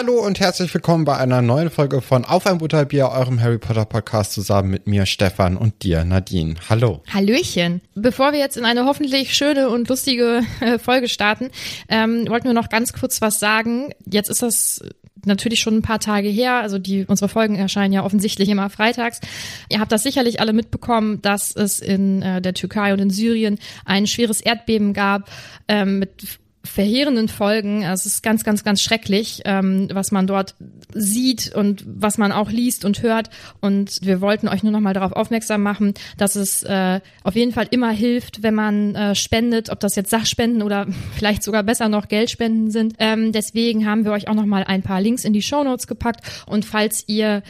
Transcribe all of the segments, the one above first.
Hallo und herzlich willkommen bei einer neuen Folge von Auf ein Butterbier, eurem Harry Potter Podcast zusammen mit mir, Stefan und dir, Nadine. Hallo. Hallöchen. Bevor wir jetzt in eine hoffentlich schöne und lustige äh, Folge starten, ähm, wollten wir noch ganz kurz was sagen. Jetzt ist das natürlich schon ein paar Tage her. Also die unsere Folgen erscheinen ja offensichtlich immer freitags. Ihr habt das sicherlich alle mitbekommen, dass es in äh, der Türkei und in Syrien ein schweres Erdbeben gab ähm, mit verheerenden Folgen. Also es ist ganz, ganz, ganz schrecklich, ähm, was man dort sieht und was man auch liest und hört. Und wir wollten euch nur noch mal darauf aufmerksam machen, dass es äh, auf jeden Fall immer hilft, wenn man äh, spendet, ob das jetzt Sachspenden oder vielleicht sogar besser noch Geldspenden sind. Ähm, deswegen haben wir euch auch noch mal ein paar Links in die Show Notes gepackt. Und falls ihr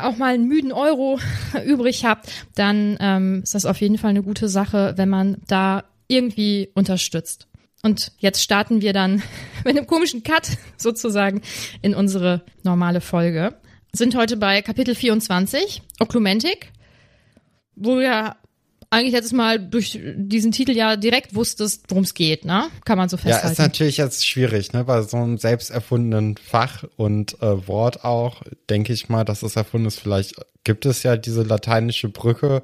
auch mal einen müden Euro übrig habt, dann ähm, ist das auf jeden Fall eine gute Sache, wenn man da irgendwie unterstützt. Und jetzt starten wir dann mit einem komischen Cut sozusagen in unsere normale Folge. Sind heute bei Kapitel 24, Oklumentik, wo wir eigentlich letztes Mal durch diesen Titel ja direkt wusstest, worum es geht, ne? Kann man so festhalten. Ja, ist natürlich jetzt schwierig, ne? Bei so einem selbst erfundenen Fach und äh, Wort auch, denke ich mal, dass es erfunden ist. Vielleicht gibt es ja diese lateinische Brücke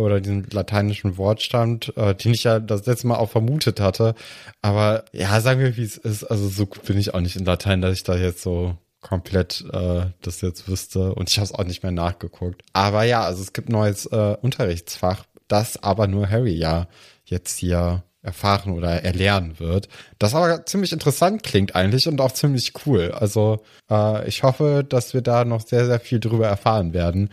oder diesen lateinischen Wortstamm, äh, den ich ja das letzte Mal auch vermutet hatte. Aber ja, sagen wir, wie es ist. Also so gut bin ich auch nicht in Latein, dass ich da jetzt so komplett äh, das jetzt wüsste. Und ich habe es auch nicht mehr nachgeguckt. Aber ja, also es gibt neues äh, Unterrichtsfach, das aber nur Harry ja jetzt hier erfahren oder erlernen wird. Das aber ziemlich interessant klingt eigentlich und auch ziemlich cool. Also äh, ich hoffe, dass wir da noch sehr, sehr viel drüber erfahren werden.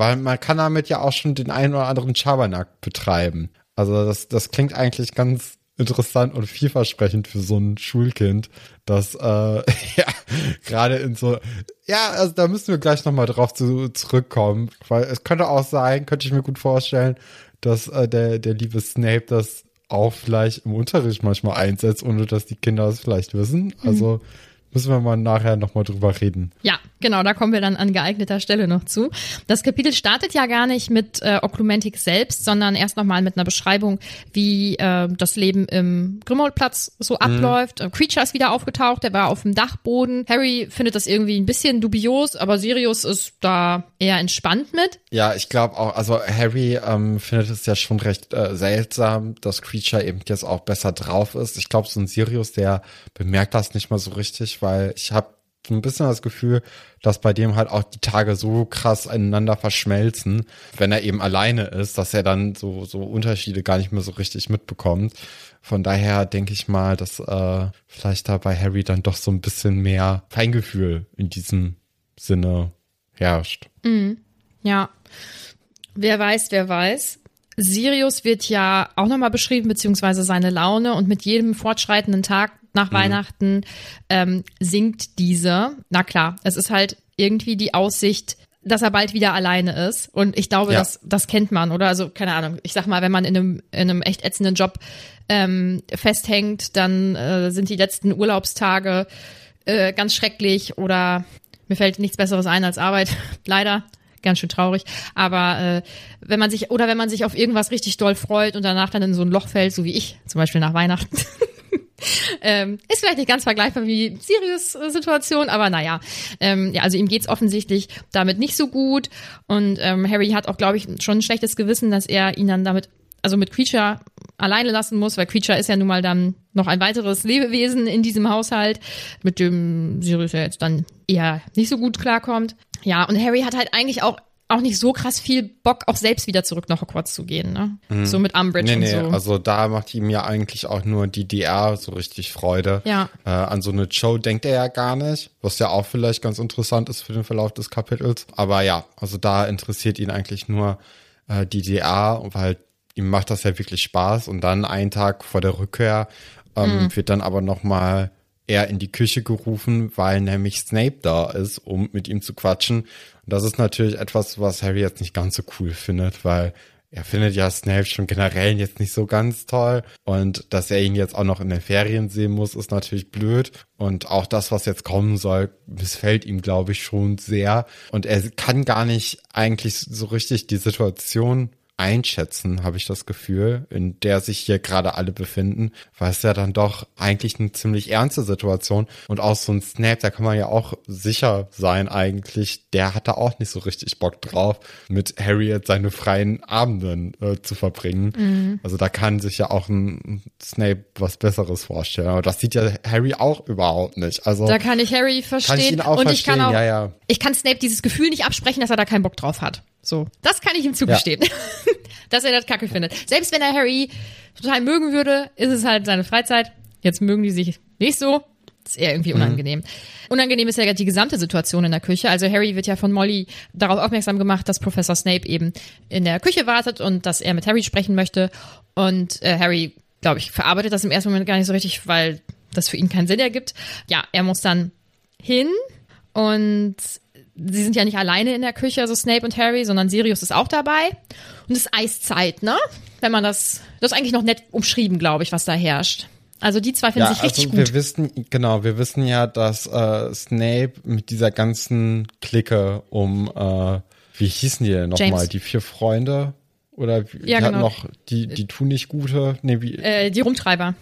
Weil man kann damit ja auch schon den einen oder anderen Schabernack betreiben. Also das, das klingt eigentlich ganz interessant und vielversprechend für so ein Schulkind, das äh, ja gerade in so ja, also da müssen wir gleich nochmal drauf zu, zurückkommen, weil es könnte auch sein, könnte ich mir gut vorstellen, dass äh, der der liebe Snape das auch vielleicht im Unterricht manchmal einsetzt, ohne dass die Kinder es vielleicht wissen. Also mhm. müssen wir mal nachher nochmal drüber reden. Ja, Genau, da kommen wir dann an geeigneter Stelle noch zu. Das Kapitel startet ja gar nicht mit äh, Oklumentik selbst, sondern erst nochmal mit einer Beschreibung, wie äh, das Leben im Grimmauld-Platz so mhm. abläuft. Mhm. Creature ist wieder aufgetaucht, der war auf dem Dachboden. Harry findet das irgendwie ein bisschen dubios, aber Sirius ist da eher entspannt mit. Ja, ich glaube auch, also Harry ähm, findet es ja schon recht äh, seltsam, dass Creature eben jetzt auch besser drauf ist. Ich glaube, so ein Sirius, der bemerkt das nicht mal so richtig, weil ich habe ein bisschen das Gefühl, dass bei dem halt auch die Tage so krass ineinander verschmelzen, wenn er eben alleine ist, dass er dann so, so Unterschiede gar nicht mehr so richtig mitbekommt. Von daher denke ich mal, dass äh, vielleicht da bei Harry dann doch so ein bisschen mehr Feingefühl in diesem Sinne herrscht. Mhm. Ja. Wer weiß, wer weiß. Sirius wird ja auch nochmal beschrieben, beziehungsweise seine Laune und mit jedem fortschreitenden Tag nach Weihnachten ähm, sinkt diese. Na klar, es ist halt irgendwie die Aussicht, dass er bald wieder alleine ist. Und ich glaube, Ja. das, das kennt man, oder? Also, keine Ahnung, ich sag mal, wenn man in einem, in einem echt ätzenden Job ähm, festhängt, dann äh, sind die letzten Urlaubstage äh, ganz schrecklich oder mir fällt nichts Besseres ein als Arbeit. Leider. Ganz schön traurig. Aber äh, wenn man sich, oder wenn man sich auf irgendwas richtig doll freut und danach dann in so ein Loch fällt, so wie ich, zum Beispiel nach Weihnachten. Ähm, ist vielleicht nicht ganz vergleichbar wie Sirius Situation, aber naja. Ähm, ja, also ihm geht's offensichtlich damit nicht so gut. Und ähm, Harry hat auch, glaube ich, schon ein schlechtes Gewissen, dass er ihn dann damit, also mit Creature alleine lassen muss, weil Creature ist ja nun mal dann noch ein weiteres Lebewesen in diesem Haushalt, mit dem Sirius ja jetzt dann eher nicht so gut klarkommt. Ja, und Harry hat halt eigentlich auch auch nicht so krass viel Bock, auch selbst wieder zurück nach Hogwarts zu gehen, ne? So mit Umbridge Nee, nee, und so. also da macht ihm ja eigentlich auch nur die DR so richtig Freude. Ja. Äh, an so eine Show denkt er ja gar nicht, was ja auch vielleicht ganz interessant ist für den Verlauf des Kapitels. Aber ja, also da interessiert ihn eigentlich nur äh, die DR, weil ihm macht das ja wirklich Spaß. Und dann einen Tag vor der Rückkehr ähm, Mhm. wird dann aber nochmal er in die Küche gerufen, weil nämlich Snape da ist, um mit ihm zu quatschen. Und das ist natürlich etwas, was Harry jetzt nicht ganz so cool findet, weil er findet ja Snape schon generell jetzt nicht so ganz toll. Und dass er ihn jetzt auch noch in den Ferien sehen muss, ist natürlich blöd. Und auch das, was jetzt kommen soll, missfällt ihm, glaube ich, schon sehr. Und er kann gar nicht eigentlich so richtig die Situation einschätzen, habe ich das Gefühl, in der sich hier gerade alle befinden, weil es ja dann doch eigentlich eine ziemlich ernste Situation und auch so ein Snap, da kann man ja auch sicher sein eigentlich, der hat da auch nicht so richtig Bock drauf, mit Harriet seine freien Abenden äh, zu verbringen. Also da kann sich ja auch ein Snape was Besseres vorstellen, aber das sieht ja Harry auch überhaupt nicht. Also Da kann ich Harry verstehen. Ich und ich kann verstehen, auch, ja, ja. ich kann Snape dieses Gefühl nicht absprechen, dass er da keinen Bock drauf hat. So. Das kann ich ihm zugestehen. dass er das kacke findet. Selbst wenn er Harry total mögen würde, ist es halt seine Freizeit. Jetzt mögen die sich nicht so. Das ist eher irgendwie unangenehm. Unangenehm ist ja die gesamte Situation in der Küche. Also Harry wird ja von Molly darauf aufmerksam gemacht, dass Professor Snape eben in der Küche wartet und dass er mit Harry sprechen möchte. Und äh, Harry, glaube ich, verarbeitet das im ersten Moment gar nicht so richtig, weil das für ihn keinen Sinn ergibt. Ja, er muss dann hin und sie sind ja nicht alleine in der Küche, also Snape und Harry, sondern Sirius ist auch dabei. Und es ist Eiszeit, ne? Wenn man das, das ist eigentlich noch nett umschrieben, glaube ich, was da herrscht. Also die zwei finden ja, sich richtig also gut. wir wissen, genau, wir wissen ja, dass äh, Snape mit dieser ganzen Clique um, äh, wie hießen die denn nochmal, die vier Freunde? Oder wie- Ja, die genau. noch die, die tun nicht gute, nee, wie, Äh, die Rumtreiber.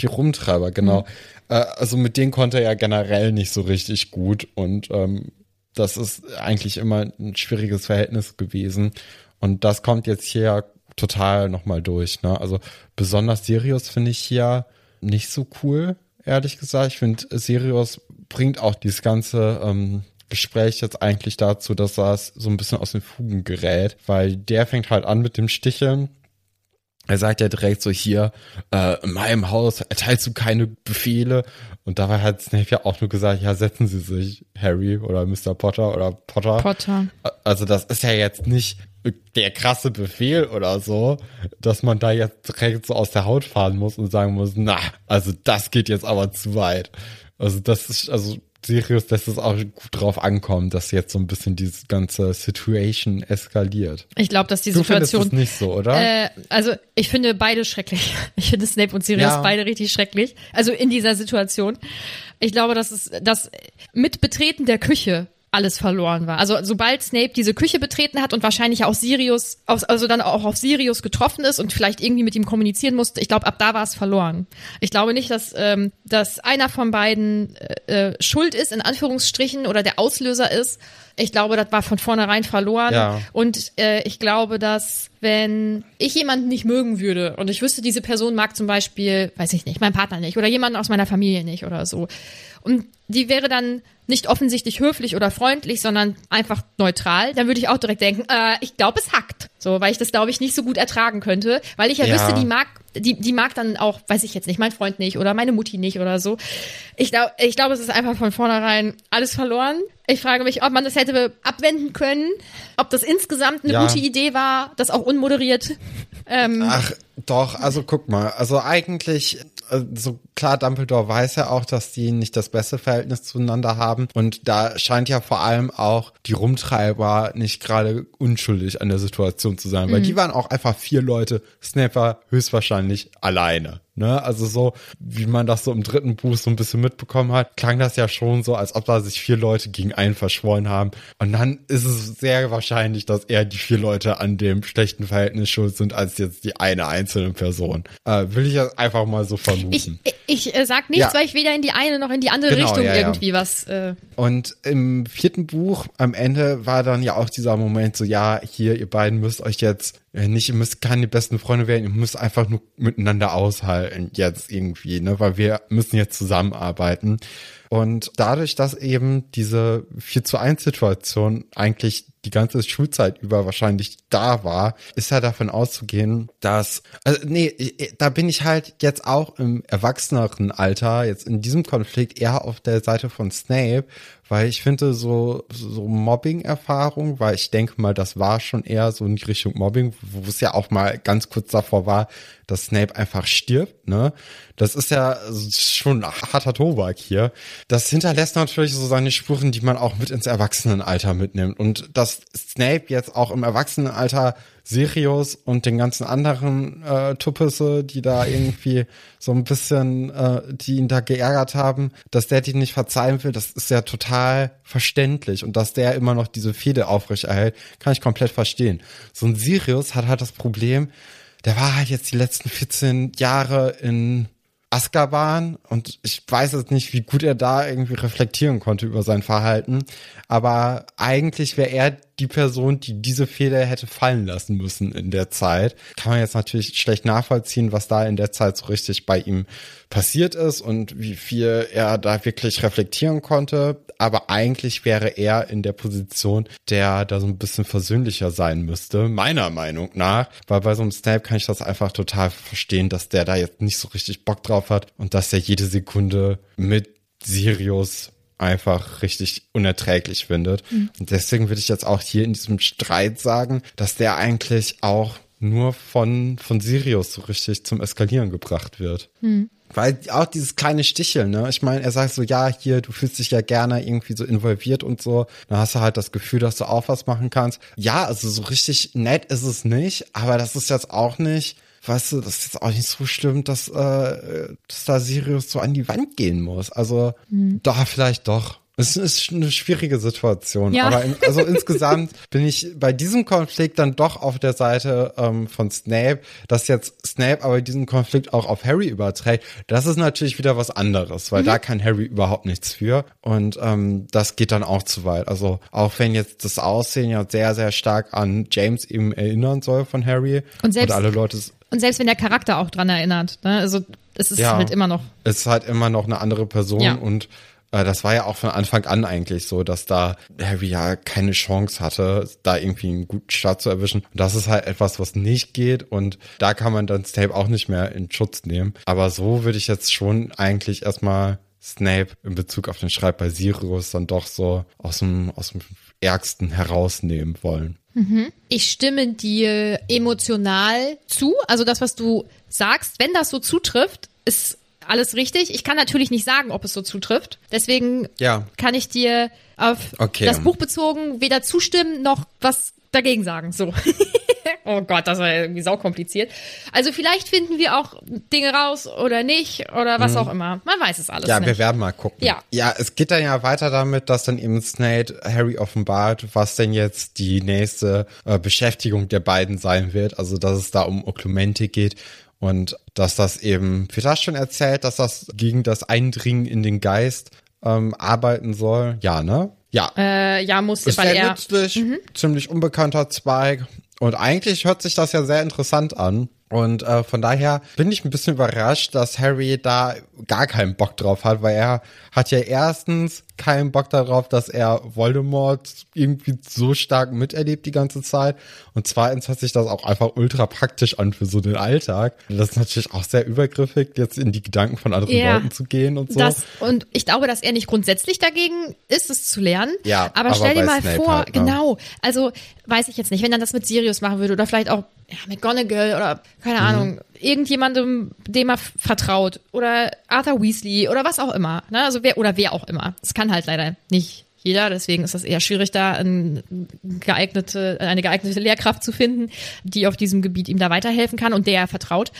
die Rumtreiber, genau. Mhm. Äh, also mit denen konnte er ja generell nicht so richtig gut und ähm, das ist eigentlich immer ein schwieriges Verhältnis gewesen. Und das kommt jetzt hier total nochmal durch. Ne? Also besonders Sirius finde ich hier nicht so cool, ehrlich gesagt. Ich finde, Sirius bringt auch dieses ganze ähm, Gespräch jetzt eigentlich dazu, dass das so ein bisschen aus den Fugen gerät, weil der fängt halt an mit dem Sticheln er sagt ja direkt so hier, äh, in meinem Haus erteilst du keine Befehle. Und dabei hat Snape ja auch nur gesagt, ja, setzen Sie sich, Harry oder Mr. Potter oder Potter. Potter. Also das ist ja jetzt nicht der krasse Befehl oder so, dass man da jetzt direkt so aus der Haut fahren muss und sagen muss, na, also das geht jetzt aber zu weit. Also das ist, also Sirius lässt es auch gut drauf ankommen, dass jetzt so ein bisschen diese ganze Situation eskaliert. Ich glaube, dass die Du Situation. es nicht so, oder? Äh, also ich finde beide schrecklich. Ich finde Snape und Sirius Ja. beide richtig schrecklich. Also in dieser Situation. Ich glaube, dass es dass mit Betreten der Küche alles verloren war. Also sobald Snape diese Küche betreten hat und wahrscheinlich auch Sirius, also dann auch auf Sirius getroffen ist und vielleicht irgendwie mit ihm kommunizieren musste, ich glaube, ab da war es verloren. Ich glaube nicht, dass, ähm, dass einer von beiden äh, äh, schuld ist, in Anführungsstrichen, oder der Auslöser ist. Ich glaube, das war von vornherein verloren. Ja. Und äh, ich glaube, dass wenn ich jemanden nicht mögen würde und ich wüsste, diese Person mag zum Beispiel, weiß ich nicht, meinen Partner nicht oder jemanden aus meiner Familie nicht oder so. Und die wäre dann nicht offensichtlich höflich oder freundlich, sondern einfach neutral, dann würde ich auch direkt denken, äh, ich glaube, es hackt. So, weil ich das, glaube ich, nicht so gut ertragen könnte, weil ich ja, Ja. wüsste, die mag, die, die mag dann auch, weiß ich jetzt nicht, mein Freund nicht oder meine Mutti nicht oder so. Ich glaube, ich glaube, es ist einfach von vornherein alles verloren. Ich frage mich, ob man das hätte abwenden können, ob das insgesamt eine Ja. gute Idee war, das auch unmoderiert Ähm, Ach, doch, also guck mal, also eigentlich, äh, so klar, Dumbledore weiß ja auch, dass die nicht das beste Verhältnis zueinander haben und da scheint ja vor allem auch die Rumtreiber nicht gerade unschuldig an der Situation zu sein, weil die waren auch einfach vier Leute, Snape war höchstwahrscheinlich alleine. Ne, also so, wie man das so im dritten Buch so ein bisschen mitbekommen hat, klang das ja schon so, als ob da sich vier Leute gegen einen verschworen haben. Und dann ist es sehr wahrscheinlich, dass eher die vier Leute an dem schlechten Verhältnis schuld sind, als jetzt die eine einzelne Person. Äh, will ich jetzt einfach mal so vermuten. ich ich äh, sag nichts, Ja. weil ich weder in die eine noch in die andere Genau, Richtung ja, ja. irgendwie was. Äh, Und im vierten Buch am Ende war dann ja auch dieser Moment so, ja, hier, ihr beiden müsst euch jetzt äh, nicht, ihr müsst keine besten Freunde werden, ihr müsst einfach nur miteinander aushalten jetzt irgendwie, ne, weil wir müssen jetzt zusammenarbeiten. Und dadurch, dass eben diese 4 zu 1 Situation eigentlich die ganze Schulzeit über wahrscheinlich da war, ist ja davon auszugehen, dass, also nee, ich- da bin ich halt jetzt auch im erwachseneren Alter, jetzt in diesem Konflikt eher auf der Seite von Snape, weil ich finde so, so Mobbing-Erfahrung, weil ich denke mal, das war schon eher so in Richtung Mobbing, wo es ja auch mal ganz kurz davor war, dass Snape einfach stirbt, ne? Das ist ja schon harter Tobak hier. Das hinterlässt natürlich so seine Spuren, die man auch mit ins Erwachsenenalter mitnimmt. Und dass Snape jetzt auch im Erwachsenenalter Sirius und den ganzen anderen äh, Tuppisse, die da irgendwie so ein bisschen, äh, die ihn da geärgert haben, dass der die nicht verzeihen will, das ist ja total verständlich. Und dass der immer noch diese Fehde aufrechterhält, kann ich komplett verstehen. So ein Sirius hat halt das Problem, der war halt jetzt die letzten 14 Jahre in Azkaban und ich weiß jetzt nicht, wie gut er da irgendwie reflektieren konnte über sein Verhalten, aber eigentlich wäre er die Person, die diese Fehler hätte fallen lassen müssen in der Zeit. Kann man jetzt natürlich schlecht nachvollziehen, was da in der Zeit so richtig bei ihm passiert ist und wie viel er da wirklich reflektieren konnte, aber eigentlich wäre er in der Position, der da so ein bisschen versöhnlicher sein müsste, meiner Meinung nach, weil bei so einem Snape kann ich das einfach total verstehen, dass der da jetzt nicht so richtig Bock drauf hat und dass er jede Sekunde mit Sirius einfach richtig unerträglich findet. Und deswegen würde ich jetzt auch hier in diesem Streit sagen, dass der eigentlich auch nur von, von Sirius so richtig zum Eskalieren gebracht wird. Weil auch dieses kleine Sticheln, ne? Ich meine, er sagt so, ja, hier, du fühlst dich ja gerne irgendwie so involviert und so. Dann hast du halt das Gefühl, dass du auch was machen kannst. Ja, also so richtig nett ist es nicht, aber das ist jetzt auch nicht, weißt du, das ist jetzt auch nicht so schlimm, dass, äh, dass da Sirius so an die Wand gehen muss. Also, da vielleicht doch. Es ist eine schwierige Situation, Ja. aber in, also insgesamt bin ich bei diesem Konflikt dann doch auf der Seite ähm, von Snape, dass jetzt Snape aber diesen Konflikt auch auf Harry überträgt. Das ist natürlich wieder was anderes, weil da kann Harry überhaupt nichts für und ähm, das geht dann auch zu weit. Also auch wenn jetzt das Aussehen ja sehr sehr stark an James eben erinnern soll von Harry Und selbst- alle Leute und selbst wenn der Charakter auch dran erinnert, ne? Also es ist Ja. halt immer noch. es ist halt immer noch eine andere Person Ja. und das war ja auch von Anfang an eigentlich so, dass da Harry ja keine Chance hatte, da irgendwie einen guten Start zu erwischen. Und das ist halt etwas, was nicht geht und da kann man dann Snape auch nicht mehr in Schutz nehmen. Aber so würde ich jetzt schon eigentlich erstmal Snape in Bezug auf den Streit bei Sirius dann doch so aus dem, aus dem Ärgsten herausnehmen wollen. Ich stimme dir emotional zu. Also das, was du sagst, wenn das so zutrifft, ist alles richtig. Ich kann natürlich nicht sagen, ob es so zutrifft. Deswegen Ja. kann ich dir auf Okay. das Buch bezogen weder zustimmen noch was dagegen sagen. So. oh Gott, das war irgendwie saukompliziert. Also vielleicht finden wir auch Dinge raus oder nicht oder was auch immer. Man weiß es alles Mhm. Ja, nicht. wir werden mal gucken. Ja. Ja, es geht dann ja weiter damit, dass dann eben Snape Harry offenbart, was denn jetzt die nächste äh, Beschäftigung der beiden sein wird. Also, dass es da um Oklumentik geht und dass das eben, das schon erzählt, dass das gegen das Eindringen in den Geist ähm, arbeiten soll? Ja, ne? Ja. äh, ja, muss, Ist weil sehr er nützlich, ziemlich unbekannter Zweig. Und eigentlich hört sich das ja sehr interessant an. Und äh, von daher bin ich ein bisschen überrascht, dass Harry da gar keinen Bock drauf hat, weil er hat ja erstens keinen Bock darauf, dass er Voldemort irgendwie so stark miterlebt die ganze Zeit. Und zweitens hat sich das auch einfach ultra praktisch an für so den Alltag. Das ist natürlich auch sehr übergriffig, jetzt in die Gedanken von anderen Ja. Leuten zu gehen und so. Das, und ich glaube, dass er nicht grundsätzlich dagegen ist, es zu lernen. Ja, aber, aber stell dir mal Snape vor, halt, ne? genau. Also, weiß ich jetzt nicht, wenn dann das mit Sirius machen würde oder vielleicht auch ja, McGonagall oder keine Mhm. Ahnung, irgendjemandem, dem er vertraut oder Arthur Weasley oder was auch immer, ne? Also wer oder wer auch immer. Das kann halt leider nicht jeder, deswegen ist es eher schwierig, da ein geeignete, eine geeignete Lehrkraft zu finden, die auf diesem Gebiet ihm da weiterhelfen kann und der er vertraut.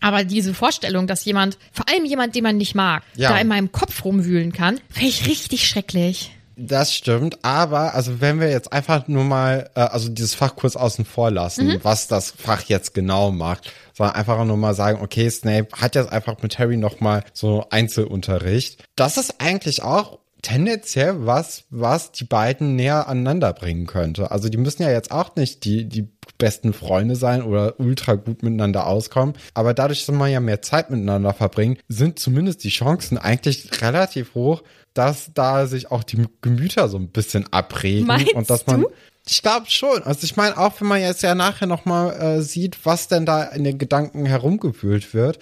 Aber diese Vorstellung, dass jemand, vor allem jemand, den man nicht mag, Ja. da in meinem Kopf rumwühlen kann, finde ich richtig schrecklich. Das stimmt, aber also wenn wir jetzt einfach nur mal, äh, also dieses Fach kurz außen vor lassen, Mhm. was das Fach jetzt genau macht, sondern einfach nur mal sagen, okay, Snape hat jetzt einfach mit Harry nochmal so Einzelunterricht. Das ist eigentlich auch tendenziell was, was die beiden näher aneinander bringen könnte. Also die müssen ja jetzt auch nicht die, die besten Freunde sein oder ultra gut miteinander auskommen. Aber dadurch, dass man ja mehr Zeit miteinander verbringt, sind zumindest die Chancen eigentlich relativ hoch, dass da sich auch die Gemüter so ein bisschen abregen Meinst und dass man du? Ich glaube schon. Also ich meine, auch wenn man jetzt ja nachher nochmal äh, sieht, was denn da in den Gedanken herumgewühlt wird.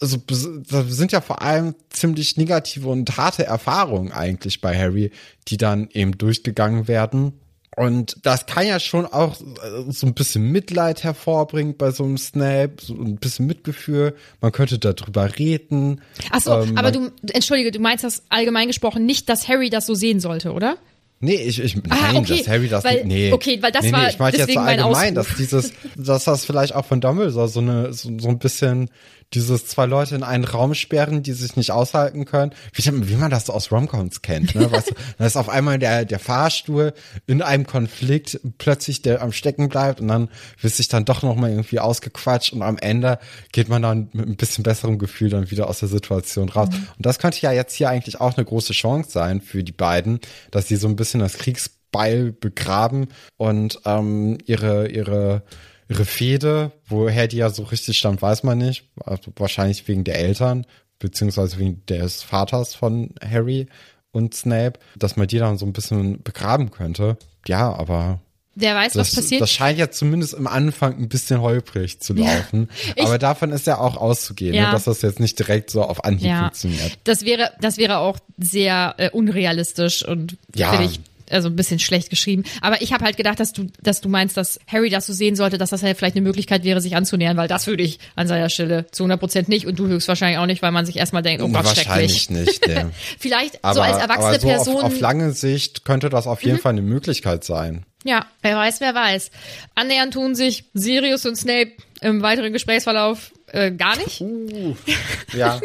Also bes- da sind ja vor allem ziemlich negative und harte Erfahrungen eigentlich bei Harry, die dann eben durchgegangen werden. Und das kann ja schon auch äh, so ein bisschen Mitleid hervorbringen bei so einem Snape, so ein bisschen Mitgefühl. Man könnte darüber reden. Ach so, Ähm, aber du, entschuldige, du meinst das allgemein gesprochen nicht, dass Harry das so sehen sollte, oder? Nee, ich, ich nein, Ah, okay, dass Harry das weil- nicht. Nee. okay, weil das nee, nee, war ich meinte jetzt so allgemein, dass dieses, dass das vielleicht auch von Dumbledore so eine, so, so ein bisschen dieses zwei Leute in einen Raum sperren, die sich nicht aushalten können, wie, wie man das so aus Romcoms kennt, ne? Weißt du, da ist auf einmal der, der Fahrstuhl in einem Konflikt plötzlich der am Stecken bleibt und dann wird sich dann doch nochmal irgendwie ausgequatscht und am Ende geht man dann mit ein bisschen besserem Gefühl dann wieder aus der Situation raus. Mhm. Und das könnte ja jetzt hier eigentlich auch eine große Chance sein für die beiden, dass sie so ein bisschen das Kriegsbeil begraben und ähm, ihre, ihre, ihre Fehde, woher die ja so richtig stammt, weiß man nicht. Also wahrscheinlich wegen der Eltern, beziehungsweise wegen des Vaters von Harry und Snape, dass man die dann so ein bisschen begraben könnte. Ja, aber Wer weiß, was das, passiert. das scheint ja zumindest im Anfang ein bisschen holprig zu laufen. Ich- aber davon ist ja auch auszugehen, Ja. ne, dass das jetzt nicht direkt so auf Anhieb ja, funktioniert. das wäre, das wäre auch sehr äh, unrealistisch und Ja. finde ich also ein bisschen schlecht geschrieben. Aber ich habe halt gedacht, dass du, dass du meinst, dass Harry das so sehen sollte, dass das halt vielleicht eine Möglichkeit wäre, sich anzunähern, weil das würde ich an seiner Stelle zu 100 Prozent nicht und du höchstwahrscheinlich auch nicht, weil man sich erstmal denkt, oh Gott, Wahrscheinlich schrecklich. nicht. Nee. Vielleicht Aber, so als erwachsene so Person. Mhm. Auf, auf lange Sicht könnte das auf jeden Fall eine Möglichkeit sein. Ja, wer weiß, wer weiß. Annähernd tun sich Sirius und Snape im weiteren Gesprächsverlauf äh, gar nicht. Ja.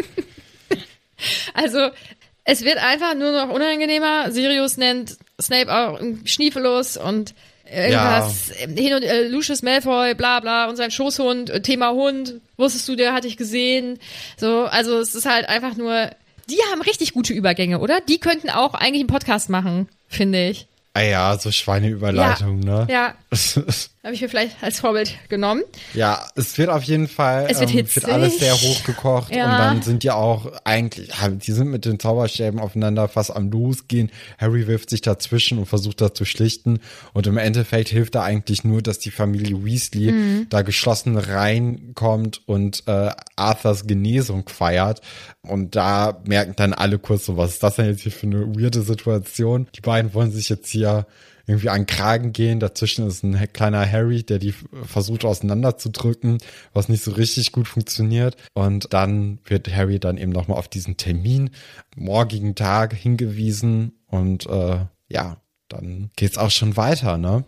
Also, es wird einfach nur noch unangenehmer. Sirius nennt Snape auch schniefellos und irgendwas hin und äh, Lucius Malfoy, bla bla, und sein Schoßhund, äh, Thema Hund, wusstest du, der hatte ich gesehen. So, also es ist halt einfach nur, die haben richtig gute Übergänge, oder? Die könnten auch eigentlich einen Podcast machen, finde ich. Ah ja, so Schweineüberleitung, ne? Ja, habe ich mir vielleicht als Vorbild genommen. Ja, es wird auf jeden Fall, Es wird ähm, hitzig. wird alles sehr hochgekocht Ja. und dann sind die auch eigentlich, die sind mit den Zauberstäben aufeinander fast am Losgehen. Harry wirft sich dazwischen und versucht das zu schlichten und im Endeffekt hilft da eigentlich nur, dass die Familie Weasley Mhm. da geschlossen reinkommt und äh, Arthurs Genesung feiert und da merken dann alle kurz so, was ist das denn jetzt hier für eine weirde Situation? Die beiden wollen sich jetzt hier irgendwie an Kragen gehen. Dazwischen ist ein kleiner Harry, der die versucht auseinanderzudrücken, was nicht so richtig gut funktioniert. Und dann wird Harry dann eben nochmal auf diesen Termin morgigen Tag hingewiesen und äh, ja, dann geht's auch schon weiter, ne?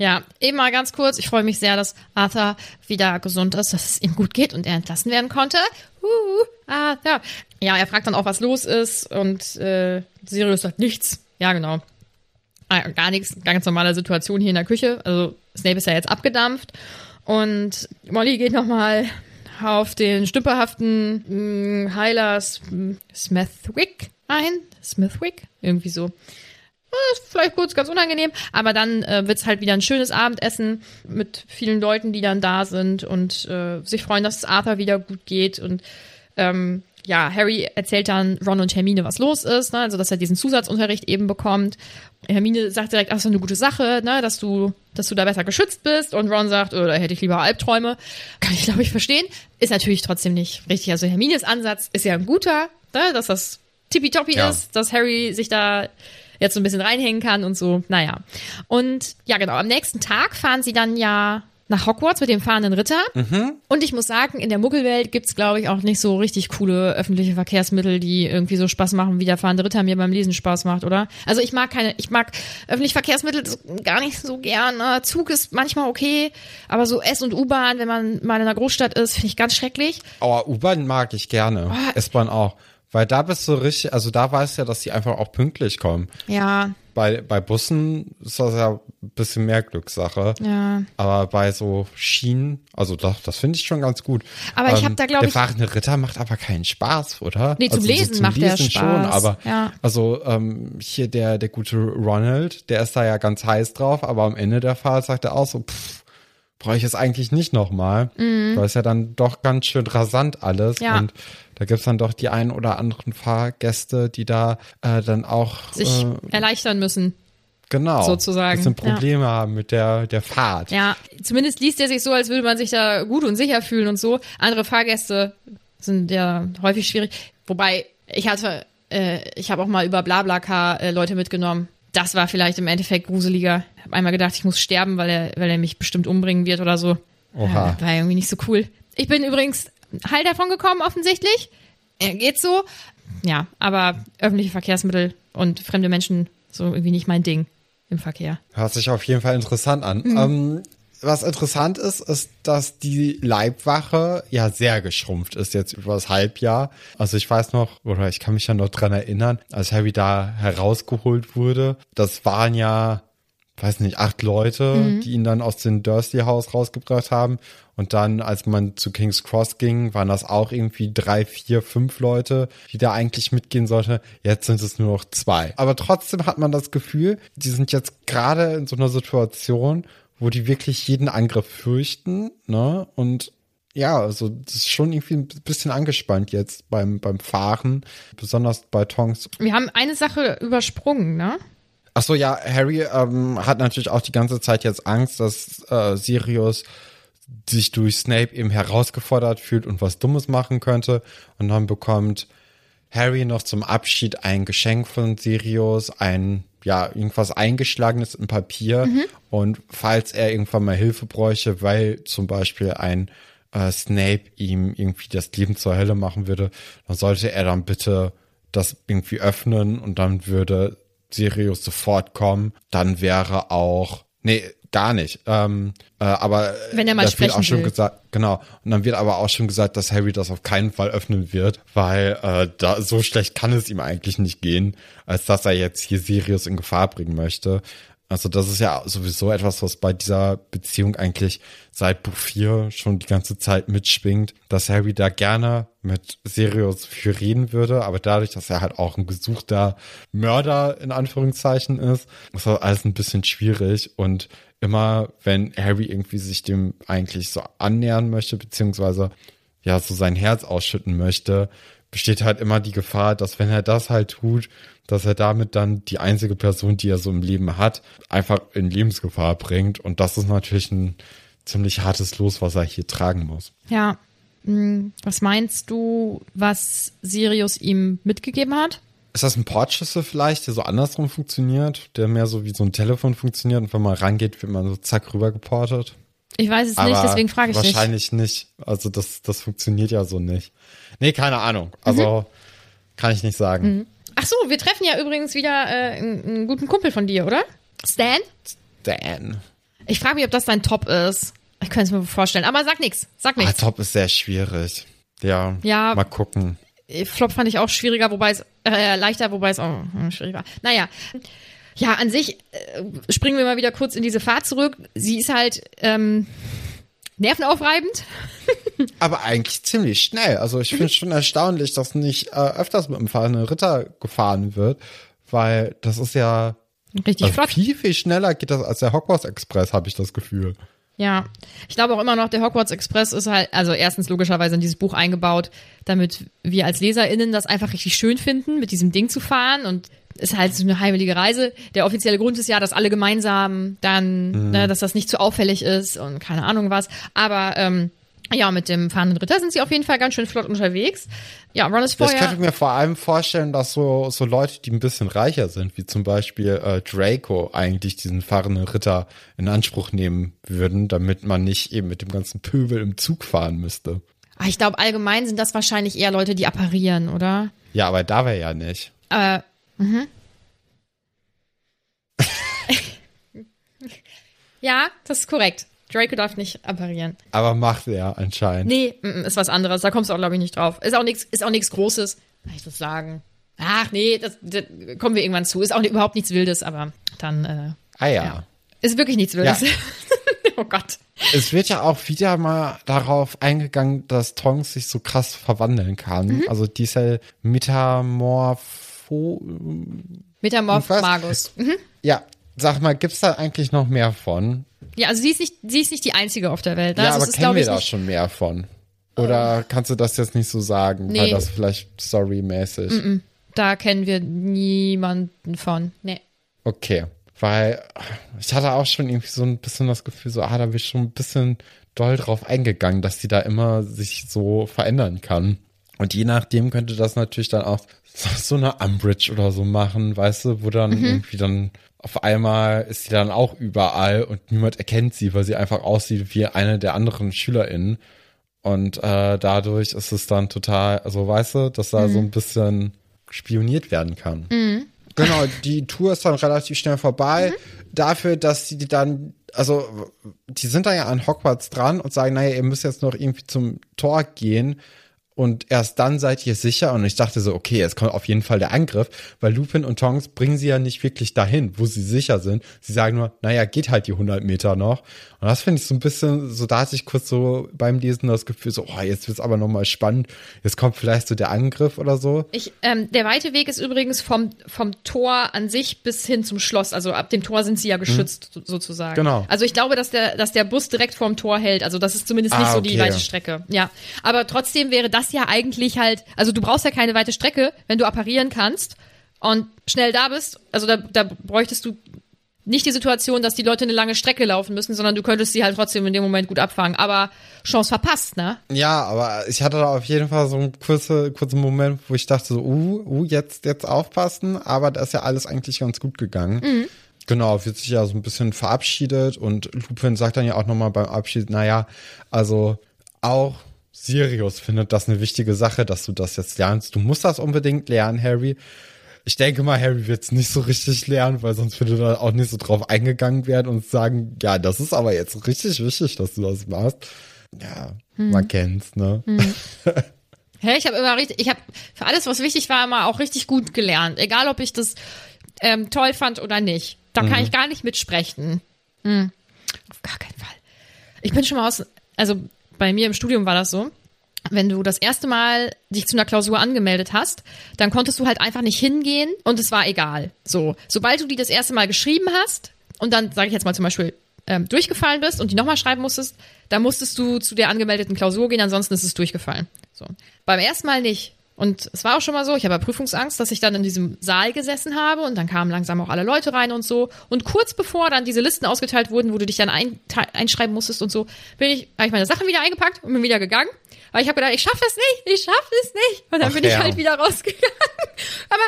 Ja, eben mal ganz kurz. Ich freue mich sehr, dass Arthur wieder gesund ist, dass es ihm gut geht und er entlassen werden konnte. Uh, ja. ja, er fragt dann auch, was los ist und äh, Sirius sagt nichts. Ja, genau. Ah, gar nichts, ganz normale Situation hier in der Küche. Also Snape ist ja jetzt abgedampft und Molly geht nochmal auf den stümperhaften mh, Heiler S- m, Smithwick ein. Smithwick? Irgendwie so. Ist vielleicht kurz ganz unangenehm, aber dann äh, wird's halt wieder ein schönes Abendessen mit vielen Leuten, die dann da sind und äh, sich freuen, dass es Arthur wieder gut geht. Und ähm, ja, Harry erzählt dann Ron und Hermine, was los ist, ne? also dass er diesen Zusatzunterricht eben bekommt. Hermine sagt direkt, ach, ist doch eine gute Sache, ne? dass du, dass du da besser geschützt bist. Und Ron sagt, oh, da hätte ich lieber Albträume. Kann ich, glaube ich, verstehen. Ist natürlich trotzdem nicht richtig. Also Hermines Ansatz ist ja ein guter, ne? dass das tippitoppi Ja. ist, dass Harry sich da jetzt so ein bisschen reinhängen kann und so. Naja. Und ja, genau, am nächsten Tag fahren sie dann ja nach Hogwarts mit dem fahrenden Ritter. Und ich muss sagen, in der Muggelwelt gibt's glaube ich, auch nicht so richtig coole öffentliche Verkehrsmittel, die irgendwie so Spaß machen, wie der fahrende Ritter mir beim Lesen Spaß macht, oder? Also ich mag keine, ich mag öffentliche Verkehrsmittel gar nicht so gerne. Zug ist manchmal okay, aber so S- und U-Bahn, wenn man mal in einer Großstadt ist, finde ich ganz schrecklich. Aber U-Bahn mag ich gerne. Ah. S-Bahn auch. Weil da bist du richtig, also da weißt du ja, dass die einfach auch pünktlich kommen. Ja, Bei, bei Bussen ist das ja ein bisschen mehr Glückssache. ja. Aber bei so Schienen, also das, das finde ich schon ganz gut. Aber ich hab da, glaub Der ich- fahrende Ritter macht aber keinen Spaß, oder? Nee, zum also Lesen macht der Spaß, schon, aber ja. also ähm, hier der, der gute Ronald, der ist da ja ganz heiß drauf, aber am Ende der Fahrt sagt er auch so, pff, brauche ich es eigentlich nicht nochmal, weil es ja dann doch ganz schön rasant alles Mhm. Ja. und da gibt's dann doch die ein oder anderen Fahrgäste, die da äh, dann auch Sich äh, erleichtern müssen. genau sozusagen, bisschen ja. Probleme haben mit der der Fahrt. Ja, zumindest liest er sich so, als würde man sich da gut und sicher fühlen und so. Andere Fahrgäste sind ja häufig schwierig. Wobei, ich hatte, äh, ich habe auch mal über BlaBlaCar äh, Leute mitgenommen. Das war vielleicht im Endeffekt gruseliger. Ich habe einmal gedacht, ich muss sterben, weil er, weil er mich bestimmt umbringen wird oder so. Oha. Äh, war irgendwie nicht so cool. Ich bin übrigens heil davon gekommen, offensichtlich. Er geht so. Ja, aber öffentliche Verkehrsmittel und fremde Menschen so irgendwie nicht mein Ding im Verkehr. Hört sich auf jeden Fall interessant an. Mhm. Ähm, was interessant ist, ist, dass die Leibwache ja sehr geschrumpft ist jetzt über das Halbjahr. Also ich weiß noch, oder ich kann mich ja noch dran erinnern, als Harry da herausgeholt wurde, das waren ja, weiß nicht, acht Leute, Mhm. die ihn dann aus dem Dursley-Haus rausgebracht haben. Und dann, als man zu King's Cross ging, waren das auch irgendwie drei, vier, fünf Leute, die da eigentlich mitgehen sollte. Jetzt sind es nur noch zwei. Aber trotzdem hat man das Gefühl, die sind jetzt gerade in so einer Situation, wo die wirklich jeden Angriff fürchten, ne? Und ja, also das ist schon irgendwie ein bisschen angespannt jetzt beim, beim Fahren, besonders bei Tonks. Wir haben eine Sache übersprungen, ne? Ach so, ja, Harry ähm, hat natürlich auch die ganze Zeit jetzt Angst, dass äh, Sirius sich durch Snape eben herausgefordert fühlt und was Dummes machen könnte. Und dann bekommt Harry noch zum Abschied ein Geschenk von Sirius, ein, ja, irgendwas eingeschlagenes im Papier. Und falls er irgendwann mal Hilfe bräuchte, weil zum Beispiel ein äh, Snape ihm irgendwie das Leben zur Hölle machen würde, dann sollte er dann bitte das irgendwie öffnen und dann würde Sirius sofort kommen. Dann wäre auch, nee, gar nicht. Ähm, äh, aber Wenn er mal da wird sprechen auch schon will. gesagt, genau. Und dann wird aber auch schon gesagt, dass Harry das auf keinen Fall öffnen wird, weil äh, da so schlecht kann es ihm eigentlich nicht gehen, als dass er jetzt hier Sirius in Gefahr bringen möchte. Also das ist ja sowieso etwas, was bei dieser Beziehung eigentlich seit Buch 4 schon die ganze Zeit mitschwingt, dass Harry da gerne mit Sirius für reden würde, aber dadurch, dass er halt auch ein gesuchter Mörder in Anführungszeichen ist, ist das alles ein bisschen schwierig. Und immer wenn Harry irgendwie sich dem eigentlich so annähern möchte, beziehungsweise ja so sein Herz ausschütten möchte, besteht halt immer die Gefahr, dass wenn er das halt tut, dass er damit dann die einzige Person, die er so im Leben hat, einfach in Lebensgefahr bringt. Und das ist natürlich ein ziemlich hartes Los, was er hier tragen muss. Ja. Hm, Was meinst du, was Sirius ihm mitgegeben hat? Ist das ein Portschlüssel vielleicht, der so andersrum funktioniert, der mehr so wie so ein Telefon funktioniert und wenn man rangeht, wird man so zack rüber geportet? Ich weiß es nicht, deswegen frage ich dich. Wahrscheinlich nicht. Also das, das funktioniert ja so nicht. Nee, keine Ahnung. Also kann ich nicht sagen. Ach so, wir treffen ja übrigens wieder äh, einen, guten Kumpel von dir, oder? Stan? Dan. Ich frage mich, ob das dein Top ist. Ich könnte es mir vorstellen, aber sag nix. Sag Ah, nichts. Top ist sehr schwierig. Ja, Ja. mal gucken. Flop fand ich auch schwieriger, wobei es äh, leichter, wobei es auch hm, schwierig war. Naja. Ja, an sich äh, springen wir mal wieder kurz in diese Fahrt zurück. Sie ist halt ähm, nervenaufreibend. Aber eigentlich ziemlich schnell. Also ich finde es schon erstaunlich, dass nicht äh, öfters mit dem fahrenden Ritter gefahren wird, weil das ist ja Richtig also flott. viel, viel schneller geht das als der Hogwarts Express, habe ich das Gefühl. Ja, ich glaube auch immer noch, der Hogwarts Express ist halt, also erstens logischerweise in dieses Buch eingebaut, damit wir als LeserInnen das einfach richtig schön finden, mit diesem Ding zu fahren und ist halt so eine heimelige Reise. Der offizielle Grund ist ja, dass alle gemeinsam dann, ne, dass das nicht zu auffällig ist und keine Ahnung was. Aber ähm, Ja, mit dem fahrenden Ritter sind sie auf jeden Fall ganz schön flott unterwegs. Ja, Ron ist Ich vorher. könnte mir vor allem vorstellen, dass so, so Leute, die ein bisschen reicher sind, wie zum Beispiel äh, Draco, eigentlich diesen fahrenden Ritter in Anspruch nehmen würden, damit man nicht eben mit dem ganzen Pöbel im Zug fahren müsste. Ah, ich glaube, allgemein sind das wahrscheinlich eher Leute, die apparieren, oder? Ja, aber da wäre ja nicht. Äh, mhm. ja, das ist korrekt. Draco darf nicht apparieren. Aber macht er anscheinend. Nee, mm, mm, ist was anderes. Da kommst du auch, glaube ich, nicht drauf. Ist auch nichts, ist auch nichts Großes. Kann ich das sagen? Ach nee, das, das kommen wir irgendwann zu. Ist auch überhaupt nichts Wildes, aber dann, äh, Ah ja. ja. Ist wirklich nichts Wildes. Ja. oh Gott. Es wird ja auch wieder mal darauf eingegangen, dass Tonks sich so krass verwandeln kann. Mhm. Also dieser Metamorpho. Metamorph? Magus. Mhm. Ja, sag mal, gibt's da eigentlich noch mehr von? Ja, also sie ist nicht, sie ist nicht die einzige auf der Welt. Ne? ja, also aber kennen wir da nicht, schon mehr von? Oder kannst du das jetzt nicht so sagen, weil Nee. das vielleicht storymäßig. da kennen wir niemanden von. Nee. Okay. Weil ich hatte auch schon irgendwie so ein bisschen das Gefühl, so, ah, da wird schon ein bisschen doll drauf eingegangen, dass die da immer sich so verändern kann. Und je nachdem könnte das natürlich dann auch so, so eine Umbridge oder so machen, weißt du, wo dann irgendwie dann auf einmal ist sie dann auch überall und niemand erkennt sie, weil sie einfach aussieht wie eine der anderen SchülerInnen. Und äh, dadurch ist es dann total, also weißt du, dass da so ein bisschen spioniert werden kann. Genau, die Tour ist dann relativ schnell vorbei. Dafür, dass sie dann, also die sind da ja an Hogwarts dran und sagen, naja, ihr müsst jetzt noch irgendwie zum Tor gehen. Und erst dann seid ihr sicher. Und ich dachte so, okay, jetzt kommt auf jeden Fall der Angriff, weil Lupin und Tonks bringen sie ja nicht wirklich dahin, wo sie sicher sind. Sie sagen nur, naja, geht halt die 100 Meter noch. Und das finde ich so ein bisschen, so da hatte ich kurz so beim Lesen das Gefühl, so, oh, jetzt wird's aber nochmal spannend. Jetzt kommt vielleicht so der Angriff oder so. Ich, ähm, der weite Weg ist übrigens vom, vom Tor an sich bis hin zum Schloss. Also ab dem Tor sind sie ja geschützt, so, sozusagen. Genau. Also ich glaube, dass der, dass der Bus direkt vorm Tor hält. Also das ist zumindest nicht Ah, so die weite Strecke. Ja. Aber trotzdem wäre das ja eigentlich halt, also du brauchst ja keine weite Strecke, wenn du apparieren kannst und schnell da bist. Also da, da bräuchtest du nicht die Situation, dass die Leute eine lange Strecke laufen müssen, sondern du könntest sie halt trotzdem in dem Moment gut abfangen. Aber Chance verpasst, ne? Ja, aber ich hatte da auf jeden Fall so einen kurzen, kurzen Moment, wo ich dachte so, uh, uh, jetzt, jetzt aufpassen, aber da ist ja alles eigentlich ganz gut gegangen. Genau, wird sich ja so ein bisschen verabschiedet und Lupin sagt dann ja auch nochmal beim Abschied, naja, also auch Sirius findet das eine wichtige Sache, dass du das jetzt lernst. Du musst das unbedingt lernen, Harry. Ich denke mal, Harry wird es nicht so richtig lernen, weil sonst würde da auch nicht so drauf eingegangen werden und sagen, ja, das ist aber jetzt richtig wichtig, dass du das machst. Ja, man kennt's, ne? Hä, ich habe immer richtig, ich habe für alles, was wichtig war, immer auch richtig gut gelernt. Egal, ob ich das ähm, toll fand oder nicht. Da kann ich gar nicht mitsprechen. Hm. Auf gar keinen Fall. Ich bin schon mal aus, also bei mir im Studium war das so. Wenn du das erste Mal dich zu einer Klausur angemeldet hast, dann konntest du halt einfach nicht hingehen und es war egal. So, sobald du die das erste Mal geschrieben hast und dann, sage ich jetzt mal zum Beispiel, ähm, durchgefallen bist und die nochmal schreiben musstest, dann musstest du zu der angemeldeten Klausur gehen, ansonsten ist es durchgefallen. So. Beim ersten Mal nicht. Und es war auch schon mal so, ich habe ja Prüfungsangst, dass ich dann in diesem Saal gesessen habe und dann kamen langsam auch alle Leute rein und so. Und kurz bevor dann diese Listen ausgeteilt wurden, wo du dich dann ein, einschreiben musstest und so, bin ich, habe ich meine Sachen wieder eingepackt und bin wieder gegangen. Weil ich habe gedacht, ich schaffe es nicht, ich schaffe es nicht. Und dann Ach bin ich ja. halt wieder rausgegangen. Aber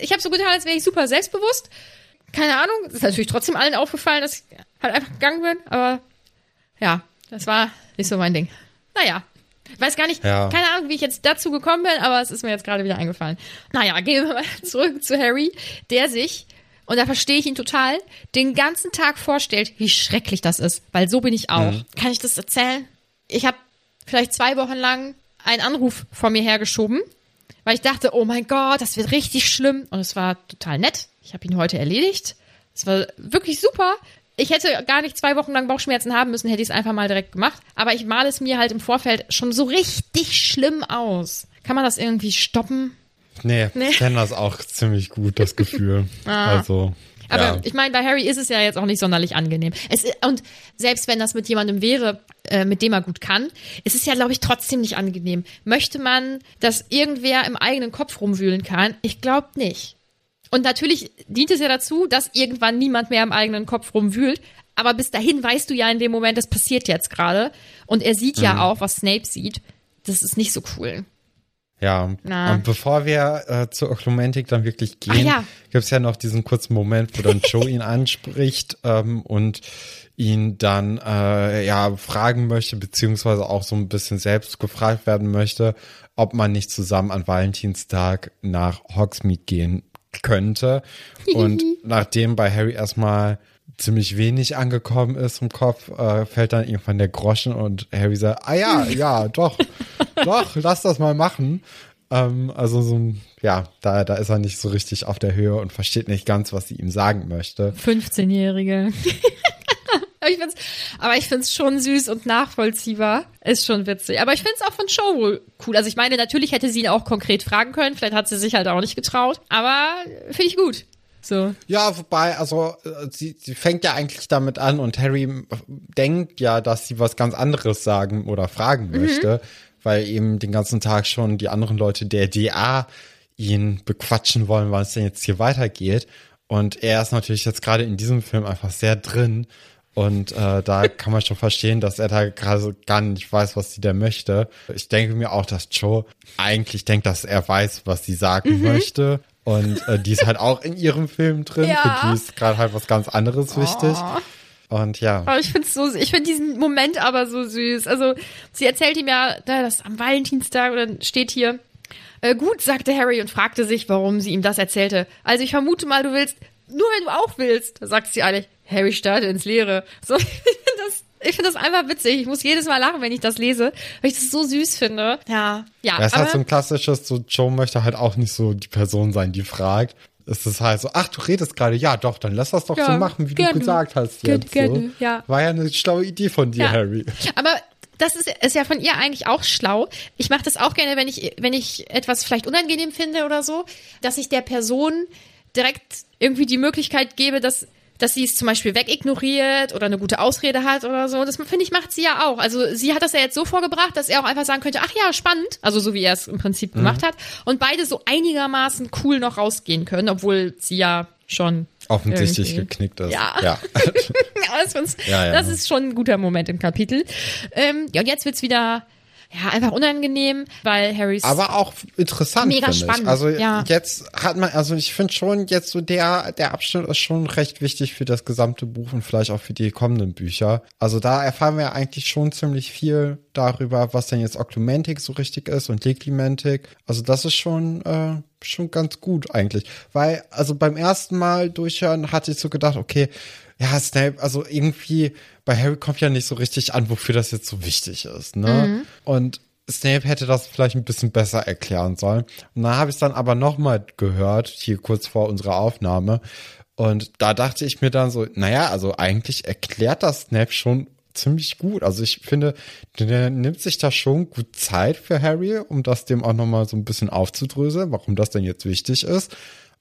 ich habe so getan, als wäre ich super selbstbewusst. Keine Ahnung, es ist natürlich trotzdem allen aufgefallen, dass ich halt einfach gegangen bin. Aber ja, das war nicht so mein Ding. Naja, ich weiß gar nicht, Ja. keine Ahnung, wie ich jetzt dazu gekommen bin, aber es ist mir jetzt gerade wieder eingefallen. Naja, gehen wir mal zurück zu Harry, der sich, und da verstehe ich ihn total, den ganzen Tag vorstellt, wie schrecklich das ist. Weil so bin ich auch. Kann ich das erzählen? Ich habe vielleicht zwei Wochen lang einen Anruf vor mir hergeschoben, weil ich dachte, oh mein Gott, das wird richtig schlimm. Und es war total nett. Ich habe ihn heute erledigt. Es war wirklich super. Ich hätte gar nicht zwei Wochen lang Bauchschmerzen haben müssen, hätte ich es einfach mal direkt gemacht. Aber ich male es mir halt im Vorfeld schon so richtig schlimm aus. Kann man das irgendwie stoppen? Nee, Nee. ich kenne das auch ziemlich gut, das Gefühl. Also, Aber ja. ich meine, bei Harry ist es ja jetzt auch nicht sonderlich angenehm. Es, und selbst wenn das mit jemandem wäre, äh, mit dem er gut kann, es ist ja, glaube ich, trotzdem nicht angenehm. Möchte man, dass irgendwer im eigenen Kopf rumwühlen kann? Ich glaube nicht. Und natürlich dient es ja dazu, dass irgendwann niemand mehr im eigenen Kopf rumwühlt. aber bis dahin weißt du ja in dem Moment, das passiert jetzt gerade. Und er sieht ja auch, was Snape sieht. Das ist nicht so cool. Ja, Na. und bevor wir äh, zur Oklumentik dann wirklich gehen, ja. gibt's ja noch diesen kurzen Moment, wo dann Joe ihn anspricht ähm, und ihn dann äh, ja fragen möchte, beziehungsweise auch so ein bisschen selbst gefragt werden möchte, ob man nicht zusammen an Valentinstag nach Hogsmeade gehen könnte. Und nachdem bei Harry erstmal ziemlich wenig angekommen ist im Kopf, äh, fällt dann irgendwann der Groschen und Harry sagt, ah ja, ja, doch, doch, lass das mal machen. Ähm, also so ein, ja, da, da ist er nicht so richtig auf der Höhe und versteht nicht ganz, was sie ihm sagen möchte. 15-Jährige. aber ich find's, aber ich find's schon süß und nachvollziehbar. Ist schon witzig. Aber ich find's auch von wohl cool. Also ich meine, natürlich hätte sie ihn auch konkret fragen können. Vielleicht hat sie sich halt auch nicht getraut. Aber finde ich gut. So. Ja, wobei, also äh, sie, sie fängt ja eigentlich damit an und Harry denkt ja, dass sie was ganz anderes sagen oder fragen möchte, weil eben den ganzen Tag schon die anderen Leute der DA ihn bequatschen wollen, wann es denn jetzt hier weitergeht. Und er ist natürlich jetzt gerade in diesem Film einfach sehr drin. Und äh, da kann man schon verstehen, dass er da gerade so gar nicht weiß, was sie da möchte. Ich denke mir auch, dass Joe eigentlich denkt, dass er weiß, was sie sagen möchte. Und äh, die ist halt auch in ihrem Film drin. Ja. Für die ist gerade halt was ganz anderes wichtig. Und ja. Aber ich find's so, ich finde diesen Moment aber so süß. Also, sie erzählt ihm ja, da, das am Valentinstag und dann steht hier, äh, gut, sagte Harry und fragte sich, warum sie ihm das erzählte. Also, ich vermute mal, du willst, nur wenn du auch willst, da sagt sie eigentlich, Harry starrte ins Leere. So, ich finde das, ich finde das einfach witzig. Ich muss jedes Mal lachen, wenn ich das lese, weil ich das so süß finde. Ja, ja. Ja, ist aber, halt so ein klassisches, so Joe möchte halt auch nicht so die Person sein, die fragt. Es ist halt so, ach, du redest gerade, ja doch, dann lass das doch Ja, so machen, wie gerne. du gesagt hast Gerne, jetzt. gerne, so. ja. War ja eine schlaue Idee von dir, Ja. Harry. Aber das ist, ist ja von ihr eigentlich auch schlau. Ich mache das auch gerne, wenn ich, wenn ich etwas vielleicht unangenehm finde oder so, dass ich der Person direkt irgendwie die Möglichkeit gebe, dass dass sie es zum Beispiel wegignoriert oder eine gute Ausrede hat oder so. Das finde ich macht sie ja auch. Also sie hat das ja jetzt so vorgebracht, dass er auch einfach sagen könnte, ach ja, spannend. Also so wie er es im Prinzip Mhm. gemacht hat. Und beide so einigermaßen cool noch rausgehen können, obwohl sie ja schon Offensichtlich irgendwie- geknickt ist. Ja. ja. das, Ja, ja. ist schon ein guter Moment im Kapitel. Ähm, ja, und jetzt wird's wieder ja, einfach unangenehm, weil Harrys Aber auch interessant. Mega spannend, Ich. Also ja. jetzt hat man, also ich finde schon, jetzt so der, der Abschnitt ist schon recht wichtig für das gesamte Buch und vielleicht auch für die kommenden Bücher. Also da erfahren wir eigentlich schon ziemlich viel darüber, was denn jetzt Oklumentik so richtig ist und Legilimentik. Also das ist schon, äh, schon ganz gut eigentlich. Weil, also beim ersten Mal durchhören hatte ich so gedacht, okay, ja, Snape, also irgendwie bei Harry kommt ja nicht so richtig an, wofür das jetzt so wichtig ist, ne? Und Snape hätte das vielleicht ein bisschen besser erklären sollen. Und dann habe ich es dann aber nochmal gehört, hier kurz vor unserer Aufnahme. Und da dachte ich mir dann so, naja, also eigentlich erklärt das Snape schon ziemlich gut. Also ich finde, der nimmt sich da schon gut Zeit für Harry, um das dem auch nochmal so ein bisschen aufzudröseln, warum das denn jetzt wichtig ist.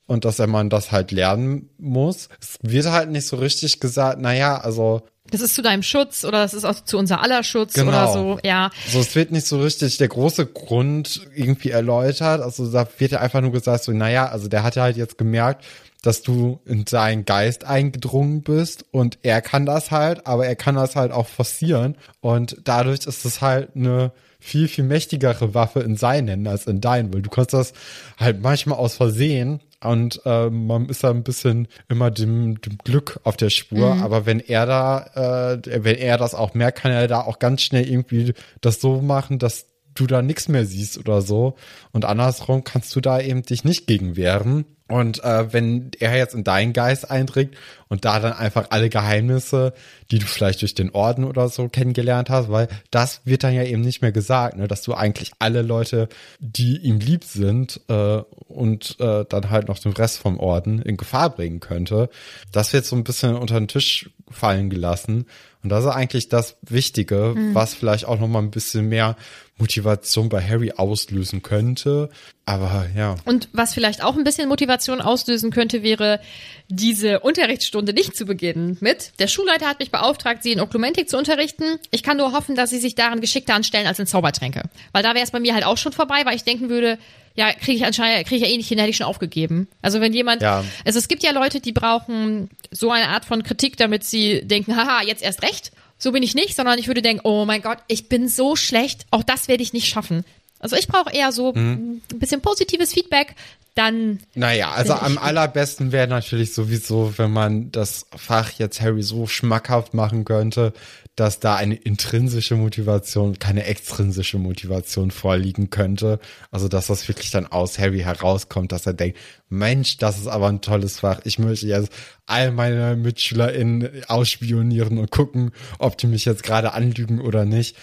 Und dass er man das halt lernen muss. Es wird halt nicht so richtig gesagt, naja, also das ist zu deinem Schutz oder das ist auch zu unser aller Schutz Genau. oder so. Ja, So, es wird nicht so richtig der große Grund irgendwie erläutert. Also da wird ja einfach nur gesagt, so, naja, also der hat ja halt jetzt gemerkt, dass du in seinen Geist eingedrungen bist und er kann das halt, aber er kann das halt auch forcieren und dadurch ist es halt eine viel, viel mächtigere Waffe in seinen Händen als in deinen, weil du kannst das halt manchmal aus Versehen und äh, man ist da ein bisschen immer dem, dem Glück auf der Spur. Aber wenn er da, äh, wenn er das auch merkt, kann er da auch ganz schnell irgendwie das so machen, dass du da nichts mehr siehst oder so. Und andersrum kannst du da eben dich nicht gegen wehren. Und äh, wenn er jetzt in deinen Geist eindringt und da dann einfach alle Geheimnisse, die du vielleicht durch den Orden oder so kennengelernt hast, weil das wird dann ja eben nicht mehr gesagt, ne, dass du eigentlich alle Leute, die ihm lieb sind äh, und äh, dann halt noch den Rest vom Orden in Gefahr bringen könnte, das wird so ein bisschen unter den Tisch fallen gelassen. Und das ist eigentlich das Wichtige, was vielleicht auch noch mal ein bisschen mehr Motivation bei Harry auslösen könnte. Aber ja. Und was vielleicht auch ein bisschen Motivation auslösen könnte, wäre, diese Unterrichtsstunde nicht zu beginnen mit. Der Schulleiter hat mich beauftragt, sie in Oklumentik zu unterrichten. Ich kann nur hoffen, dass sie sich daran geschickter anstellen als in Zaubertränke. Weil da wäre es bei mir halt auch schon vorbei, weil ich denken würde, ja, kriege ich anscheinend, kriege ich ja eh nicht hin, hätte ich schon aufgegeben. Also wenn jemand, Ja. also es gibt ja Leute, die brauchen so eine Art von Kritik, damit sie denken, haha, jetzt erst recht. So bin ich nicht, sondern ich würde denken, oh mein Gott, ich bin so schlecht, auch das werde ich nicht schaffen. Also ich brauche eher so ein bisschen positives Feedback, dann Naja, also am allerbesten wäre natürlich sowieso, wenn man das Fach jetzt Harry so schmackhaft machen könnte, dass da eine intrinsische Motivation, keine extrinsische Motivation vorliegen könnte. Also dass das wirklich dann aus Harry herauskommt, dass er denkt, Mensch, das ist aber ein tolles Fach. Ich möchte jetzt all meine MitschülerInnen ausspionieren und gucken, ob die mich jetzt gerade anlügen oder nicht.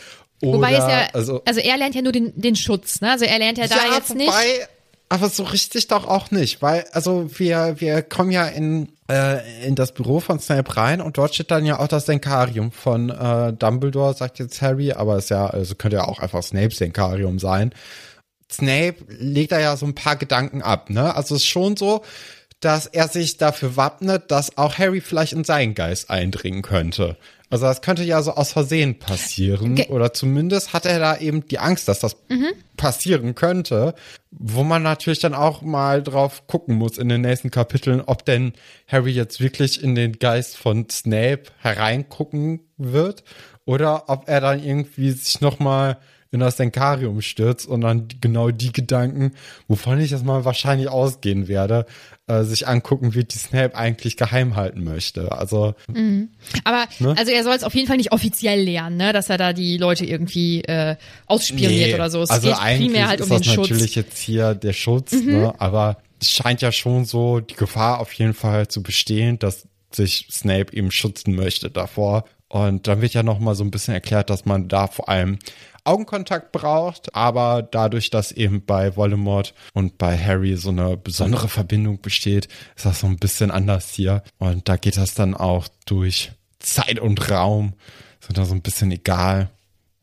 Oder, Wobei es ja, also, also, er lernt ja nur den, den Schutz, ne? Also er lernt ja da jetzt nicht. aber so richtig doch auch nicht, weil also wir wir kommen ja in äh, in das Büro von Snape rein und dort steht dann ja auch das Denkarium von äh, Dumbledore, sagt jetzt Harry, aber es ja also könnte ja auch einfach Snapes Denkarium sein. Snape legt da ja so ein paar Gedanken ab, ne? Also es ist schon so, dass er sich dafür wappnet, dass auch Harry vielleicht in seinen Geist eindringen könnte. Also das könnte ja so aus Versehen passieren. Ge- oder zumindest hat er da eben die Angst, dass das passieren könnte. Wo man natürlich dann auch mal drauf gucken muss in den nächsten Kapiteln, ob denn Harry jetzt wirklich in den Geist von Snape hereingucken wird. Oder ob er dann irgendwie sich nochmal in das Denkarium stürzt und dann genau die Gedanken, wovon ich jetzt mal wahrscheinlich ausgehen werde, äh, sich angucken wird, die Snape eigentlich geheim halten möchte. Also Aber Ne? also er soll es auf jeden Fall nicht offiziell lernen, ne? Dass er da die Leute irgendwie äh, ausspioniert Nee, oder so. Es also geht eigentlich primär halt ist um das den Schutz. Mhm. natürlich jetzt hier der Schutz, ne? aber es scheint ja schon so die Gefahr auf jeden Fall zu bestehen, dass sich Snape eben schützen möchte davor. Und dann wird ja noch mal so ein bisschen erklärt, dass man da vor allem Augenkontakt braucht, aber dadurch, dass eben bei Voldemort und bei Harry so eine besondere Verbindung besteht, ist das so ein bisschen anders hier. Und da geht das dann auch durch Zeit und Raum, sind da so ein bisschen egal.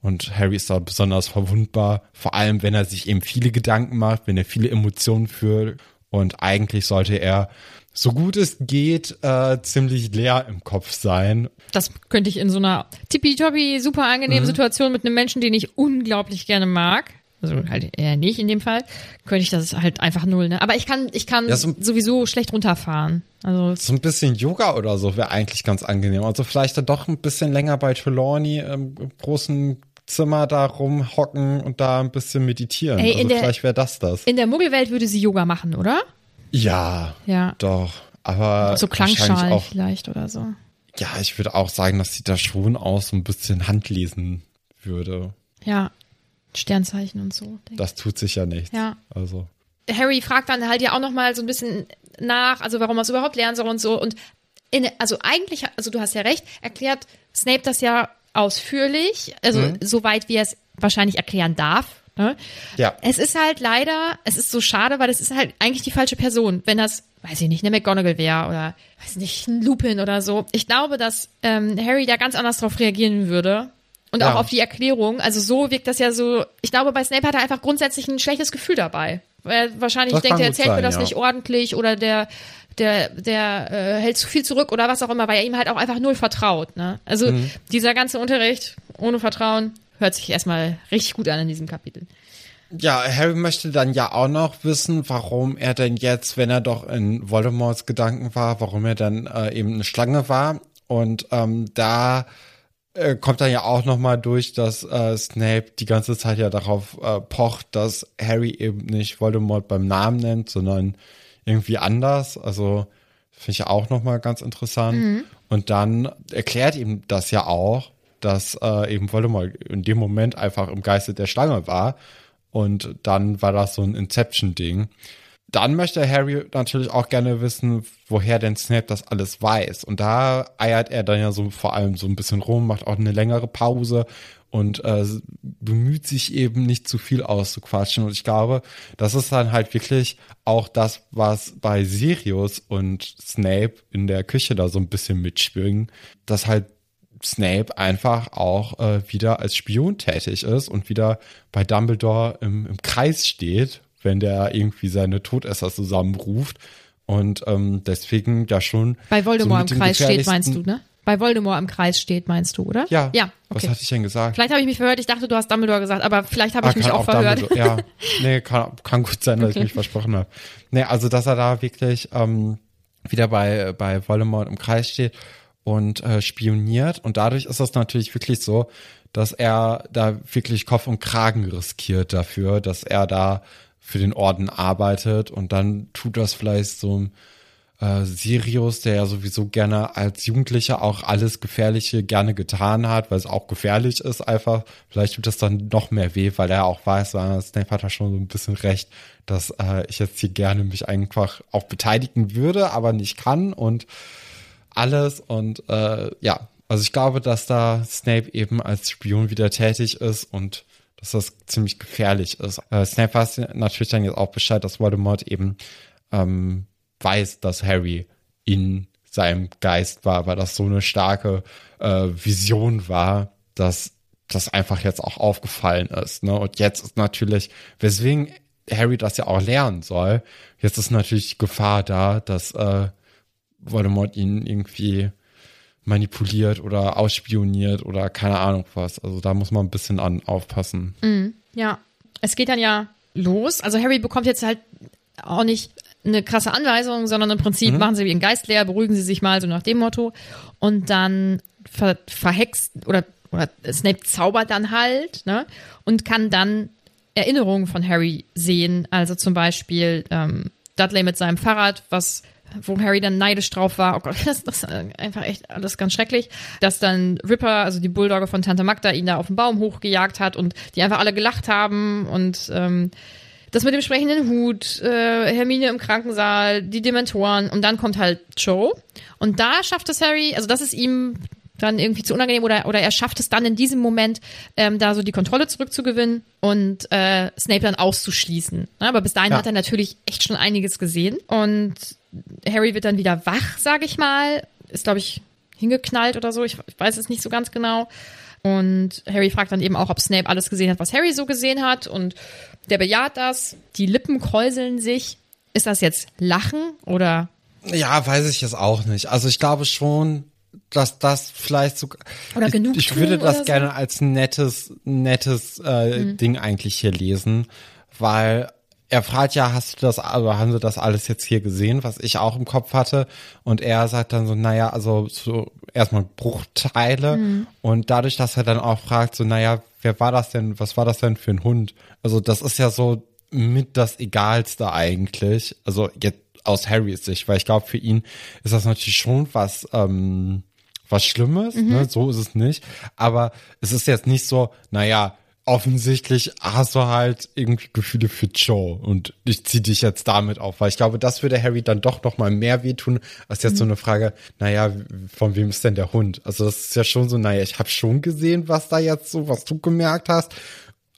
Und Harry ist da besonders verwundbar, vor allem wenn er sich eben viele Gedanken macht, wenn er viele Emotionen fühlt. Und eigentlich sollte er, so gut es geht, äh, ziemlich leer im Kopf sein. Das könnte ich in so einer tippitoppi super Mhm. angenehmen Situation mit einem Menschen, den ich unglaublich gerne mag. Also halt eher nicht in dem Fall, könnte ich das halt einfach null, ne? Aber ich kann, ich kann Ja, so- sowieso schlecht runterfahren. Also So ein bisschen Yoga oder so wäre eigentlich ganz angenehm. Also vielleicht dann doch ein bisschen länger bei Trelawney im, großen Zimmer da rumhocken und da ein bisschen meditieren. Ey, also vielleicht wäre das das. in der Muggelwelt würde sie Yoga machen, oder? Ja, Ja. doch. Aber So Klangschalen auch vielleicht oder so. Ja, ich würde auch sagen, dass sie da schon auch so ein bisschen Handlesen würde. Ja. Sternzeichen und so. Das tut sich ja nichts. Ja. Also. Harry fragt dann halt ja auch noch mal so ein bisschen nach, also warum er es überhaupt lernen soll und so. Und in, also eigentlich, also du hast ja recht, erklärt Snape das ja ausführlich, also Mhm. soweit wie er es wahrscheinlich erklären darf. Ne? Ja. Es ist halt leider, es ist so schade, weil es ist halt eigentlich die falsche Person. Wenn das, weiß ich nicht, eine McGonagall wäre oder, weiß nicht, ein Lupin oder so. Ich glaube, dass ähm, Harry da ganz anders drauf reagieren würde. Und Ja. auch auf die Erklärung. Also so wirkt das ja so. Ich glaube, bei Snape hat er einfach grundsätzlich ein schlechtes Gefühl dabei. Weil er wahrscheinlich Das denkt, er erzählt mir sein, das ja. nicht ordentlich oder der, der, der äh, hält zu viel zurück oder was auch immer, weil er ihm halt auch einfach null vertraut. Ne? Also Mhm. dieser ganze Unterricht ohne Vertrauen hört sich erstmal richtig gut an in diesem Kapitel. Ja, Harry möchte dann ja auch noch wissen, warum er denn jetzt, wenn er doch in Voldemorts Gedanken war, warum er dann äh, eben eine Schlange war. Und ähm, da äh, kommt dann ja auch noch mal durch, dass äh, Snape die ganze Zeit ja darauf äh, pocht, dass Harry eben nicht Voldemort beim Namen nennt, sondern irgendwie anders. Also finde ich auch noch mal ganz interessant. Und dann erklärt ihm das ja auch, dass äh, eben Voldemort in dem Moment einfach im Geiste der Schlange war. Und dann war das so ein Inception-Ding. Dann möchte Harry natürlich auch gerne wissen, woher denn Snape das alles weiß. Und da eiert er dann ja so vor allem so ein bisschen rum, macht auch eine längere Pause und äh, bemüht sich eben nicht zu viel auszuquatschen. Und ich glaube, das ist dann halt wirklich auch das, was bei Sirius und Snape in der Küche da so ein bisschen mitschwingen, dass halt Snape einfach auch äh, wieder als Spion tätig ist und wieder bei Dumbledore im, im Kreis steht, wenn der irgendwie seine Todesser zusammenruft und ähm, deswegen da schon Bei Voldemort so im Kreis steht, meinst du, ne? Bei Voldemort im Kreis steht, meinst du, oder? Ja. Ja, Was okay. hatte ich denn gesagt? Vielleicht habe ich mich verhört. Ich dachte, du hast Dumbledore gesagt, aber vielleicht habe Ah, ich mich kann auch verhört. Dumbledore- Ja, nee, kann, kann gut sein, dass Okay. ich mich versprochen habe. Nee, also dass er da wirklich ähm, wieder bei, bei Voldemort im Kreis steht und äh, spioniert. Und dadurch ist es natürlich wirklich so, dass er da wirklich Kopf und Kragen riskiert dafür, dass er da für den Orden arbeitet und dann tut das vielleicht so ein äh, Sirius, der ja sowieso gerne als Jugendlicher auch alles Gefährliche gerne getan hat, weil es auch gefährlich ist einfach. Vielleicht tut das dann noch mehr weh, weil er auch weiß, äh, Snape hat da schon so ein bisschen recht, dass äh, ich jetzt hier gerne mich einfach auch beteiligen würde, aber nicht kann und alles und äh, ja, also ich glaube, dass da Snape eben als Spion wieder tätig ist und dass das ziemlich gefährlich ist. Äh, Snape weiß natürlich dann jetzt auch Bescheid, dass Voldemort eben ähm, weiß, dass Harry in seinem Geist war, weil das so eine starke äh, Vision war, dass das einfach jetzt auch aufgefallen ist. Ne? Und jetzt ist natürlich, weswegen Harry das ja auch lernen soll, jetzt ist natürlich die Gefahr da, dass äh, Voldemort ihn irgendwie manipuliert oder ausspioniert oder keine Ahnung was. Also da muss man ein bisschen an aufpassen. Ja, es geht dann ja los. Also Harry bekommt jetzt halt auch nicht eine krasse Anweisung, sondern im Prinzip machen sie wie einen Geist leer, beruhigen sie sich mal so nach dem Motto und dann ver verhext oder oder Snape zaubert dann halt, ne? Und kann dann Erinnerungen von Harry sehen. Also zum Beispiel ähm, Dudley mit seinem Fahrrad, was wo Harry dann neidisch drauf war. Oh Gott, das, ist einfach echt alles ganz schrecklich. Dass dann Ripper, also die Bulldogge von Tante Magda, ihn da auf den Baum hochgejagt hat und die einfach alle gelacht haben und ähm, das mit dem sprechenden Hut, äh, Hermine im Krankensaal, die Dementoren und dann kommt halt Joe und da schafft es Harry, also das ist ihm dann irgendwie zu unangenehm oder, oder er schafft es dann in diesem Moment, ähm, da so die Kontrolle zurückzugewinnen und äh, Snape dann auszuschließen. Aber bis dahin Ja. hat er natürlich echt schon einiges gesehen und Harry wird dann wieder wach, sag ich mal, ist glaube ich hingeknallt oder so, ich, ich weiß es nicht so ganz genau. Und Harry fragt dann eben auch, ob Snape alles gesehen hat, was Harry so gesehen hat. Und der bejaht das. Die Lippen kräuseln sich. Ist das jetzt Lachen oder Ja, weiß ich jetzt auch nicht. Also ich glaube schon, dass das vielleicht sogar. Oder ich, Genugtuung ich würde das so? gerne als nettes, nettes äh, Ding eigentlich hier lesen, weil er fragt ja, hast du das, also haben sie das alles jetzt hier gesehen, was ich auch im Kopf hatte? Und er sagt dann so, naja, also so erstmal Bruchteile. Und dadurch, dass er dann auch fragt, so, naja, wer war das denn, was war das denn für ein Hund? Also das ist ja so mit das Egalste eigentlich. Also jetzt aus Harrys Sicht, weil ich glaube, für ihn ist das natürlich schon was, ähm, was Schlimmes, ne? so ist es nicht. Aber es ist jetzt nicht so, naja, offensichtlich hast du halt irgendwie Gefühle für Joe und ich zieh dich jetzt damit auf, weil ich glaube, das würde Harry dann doch noch mal mehr wehtun, als jetzt so eine Frage, naja, von wem ist denn der Hund? Also das ist ja schon so, naja, ich habe schon gesehen, was da jetzt so, was du gemerkt hast,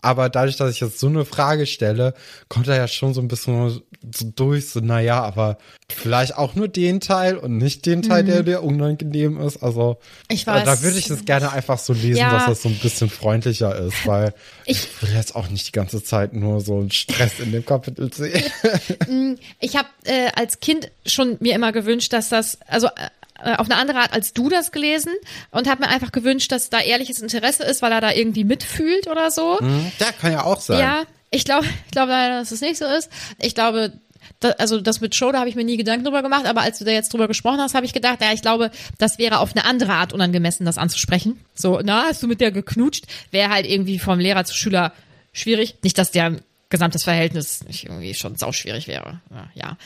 aber dadurch, dass ich jetzt so eine Frage stelle, kommt er ja schon so ein bisschen so durch, so, naja, aber vielleicht auch nur den Teil und nicht den Teil, der dir unangenehm ist. Also, Ich äh, weiß da würde ich es gerne einfach so lesen, Ja. dass das so ein bisschen freundlicher ist, weil ich, Ich- will jetzt auch nicht die ganze Zeit nur so einen Stress in dem Kapitel sehen. Ich habe äh, als Kind schon mir immer gewünscht, dass das, also äh, auf eine andere Art als du das gelesen und habe mir einfach gewünscht, dass da ehrliches Interesse ist, weil er da irgendwie mitfühlt oder so. ja, kann ja auch sein. Ja, ich glaube, ich glaube leider, dass es nicht so ist. Ich glaube, da, also das mit Show, da habe ich mir nie Gedanken drüber gemacht, aber als du da jetzt drüber gesprochen hast, habe ich gedacht, ja, ich glaube, das wäre auf eine andere Art unangemessen, das anzusprechen. So, na, hast du mit der geknutscht? Wäre halt irgendwie vom Lehrer zu Schüler schwierig. Nicht, dass der gesamtes Verhältnis nicht irgendwie schon sauschwierig wäre. Ja,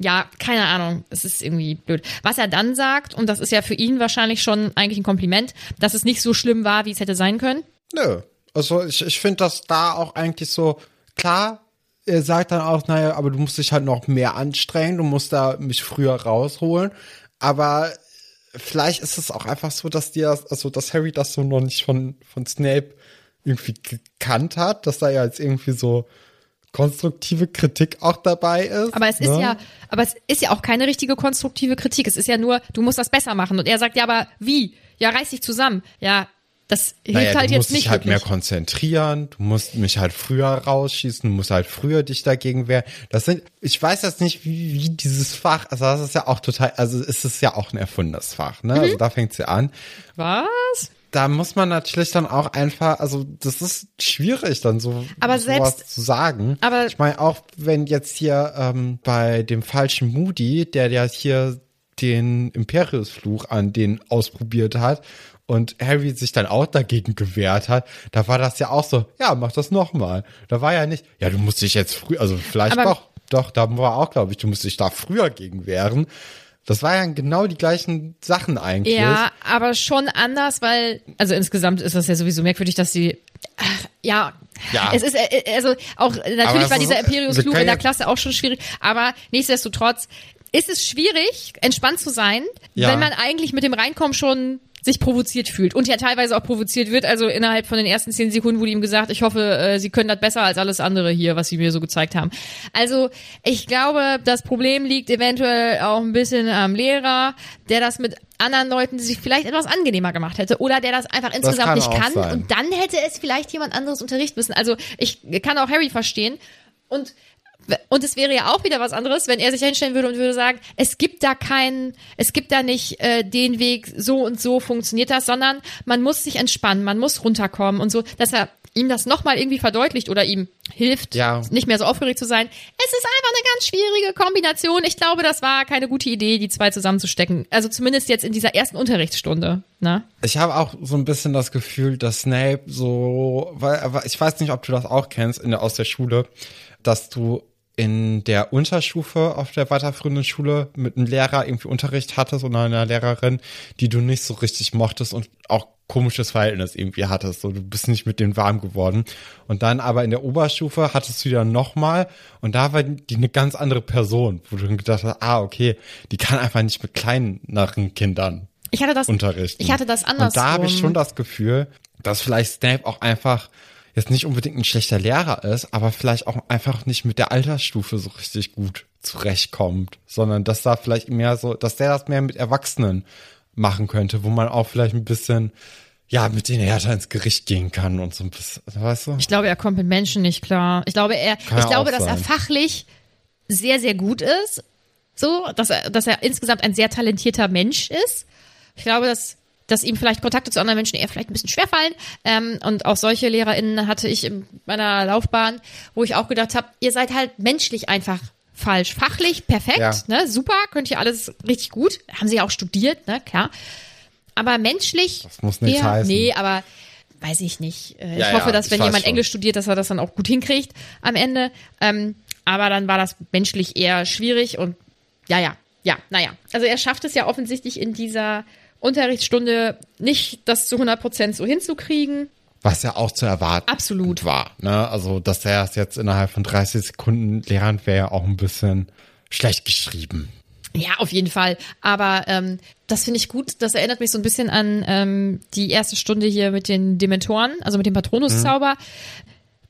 ja. Keine Ahnung. Es ist irgendwie blöd. Was er dann sagt, und das ist ja für ihn wahrscheinlich schon eigentlich ein Kompliment, dass es nicht so schlimm war, wie es hätte sein können. Nö. Also ich, ich finde das da auch eigentlich so klar. Er sagt dann auch, naja, aber du musst dich halt noch mehr anstrengen, du musst da mich früher rausholen. Aber vielleicht ist es auch einfach so, dass dir, also dass Harry das so noch nicht von, von Snape irgendwie gekannt hat, dass da ja jetzt irgendwie so konstruktive Kritik auch dabei ist. Aber es ist ne? ja, aber es ist ja auch keine richtige konstruktive Kritik. Es ist ja nur, du musst das besser machen. Und er sagt, ja, aber wie? ja, reiß dich zusammen. Ja, das hilft Naja, halt du jetzt musst nicht dich halt mehr wirklich. konzentrieren, du musst mich halt früher rausschießen, du musst halt früher dich dagegen wehren. Das sind, ich weiß jetzt nicht, wie, wie dieses Fach, also das ist ja auch total, also es ist ja auch ein erfundenes Fach, ne? Mhm. Also da fängt's ja an. Was? Da muss man natürlich dann auch einfach, also das ist schwierig dann so Aber sowas selbst- zu sagen. aber- ich meine auch, wenn jetzt hier ähm, bei dem falschen Moody, der ja hier den Imperiusfluch an den ausprobiert hat und Harry sich dann auch dagegen gewehrt hat, da war das ja auch so, ja, mach das nochmal. Da war ja nicht, ja, du musst dich jetzt früh, also vielleicht Aber- doch, doch, da war auch, glaube ich, du musst dich da früher gegen wehren. Das war ja genau die gleichen Sachen eigentlich. Ja, aber schon anders, weil, also insgesamt ist das ja sowieso merkwürdig, dass sie, ach, ja, Ja. es ist, äh, also auch, natürlich war dieser Imperius-Fluch können in der Klasse auch schon schwierig, aber nichtsdestotrotz ist es schwierig, entspannt zu sein, Ja. wenn man eigentlich mit dem Reinkommen schon sich provoziert fühlt und ja teilweise auch provoziert wird. Also innerhalb von den ersten zehn Sekunden wurde ihm gesagt, ich hoffe, äh, Sie können das besser als alles andere hier, was Sie mir so gezeigt haben. Also ich glaube, das Problem liegt eventuell auch ein bisschen am Lehrer, der das mit anderen Leuten sich vielleicht etwas angenehmer gemacht hätte oder der das einfach insgesamt kann nicht kann sein. und dann hätte es vielleicht jemand anderes unterrichten müssen. Also ich kann auch Harry verstehen und und es wäre ja auch wieder was anderes, wenn er sich hinstellen würde und würde sagen, es gibt da keinen, es gibt da nicht äh, den Weg, so und so funktioniert das, sondern man muss sich entspannen, man muss runterkommen und so, dass er ihm das nochmal irgendwie verdeutlicht oder ihm hilft, Ja. nicht mehr so aufgeregt zu sein. Es ist einfach eine ganz schwierige Kombination. Ich glaube, das war keine gute Idee, die zwei zusammenzustecken. Also zumindest jetzt in dieser ersten Unterrichtsstunde. Ne? Ich habe auch so ein bisschen das Gefühl, dass Snape so, weil, ich weiß nicht, ob du das auch kennst in der, aus der Schule, dass du in der Unterstufe auf der weiterführenden Schule mit einem Lehrer irgendwie Unterricht hattest oder einer Lehrerin, die du nicht so richtig mochtest und auch komisches Verhältnis irgendwie hattest. So, du bist nicht mit denen warm geworden. Und dann aber in der Oberstufe hattest du dann nochmal und da war die eine ganz andere Person, wo du dann gedacht hast, ah, okay, die kann einfach nicht mit kleineren Kindern Ich hatte das, unterrichten. ich hatte das andersrum. Und da habe ich schon das Gefühl, dass vielleicht Snape auch einfach jetzt nicht unbedingt ein schlechter Lehrer ist, aber vielleicht auch einfach nicht mit der Altersstufe so richtig gut zurechtkommt, sondern dass da vielleicht mehr so, dass der das mehr mit Erwachsenen machen könnte, wo man auch vielleicht ein bisschen, ja, mit denen härter ins Gericht gehen kann und so ein bisschen, weißt du? Ich glaube, er kommt mit Menschen nicht klar. Ich glaube, er, Kann ich glaube, dass er sein. fachlich sehr, sehr gut ist. So, dass er, dass er insgesamt ein sehr talentierter Mensch ist. Ich glaube, dass, dass ihm vielleicht Kontakte zu anderen Menschen eher vielleicht ein bisschen schwerfallen. Ähm, und auch solche LehrerInnen hatte ich in meiner Laufbahn, wo ich auch gedacht habe, ihr seid halt menschlich einfach falsch. Fachlich perfekt, Ja. ne, super, könnt ihr alles richtig gut. Haben sie ja auch studiert, ne, klar. Aber menschlich. Das muss nichts eher, heißen. Nee, aber weiß ich nicht. Äh, Ja, ich hoffe, ja, dass ich wenn jemand schon. Englisch studiert, dass er das dann auch gut hinkriegt am Ende. Ähm, aber dann war das menschlich eher schwierig und ja, ja, ja, naja. Also er schafft es ja offensichtlich in dieser Unterrichtsstunde nicht, das zu 100 Prozent so hinzukriegen. Was ja auch zu erwarten Absolut. war. Ne? Also, dass er es jetzt innerhalb von 30 Sekunden lernt, wäre ja auch ein bisschen schlecht geschrieben. Ja, auf jeden Fall. Aber ähm, das finde ich gut. Das erinnert mich so ein bisschen an ähm, die erste Stunde hier mit den Dementoren, also mit dem Patronuszauber.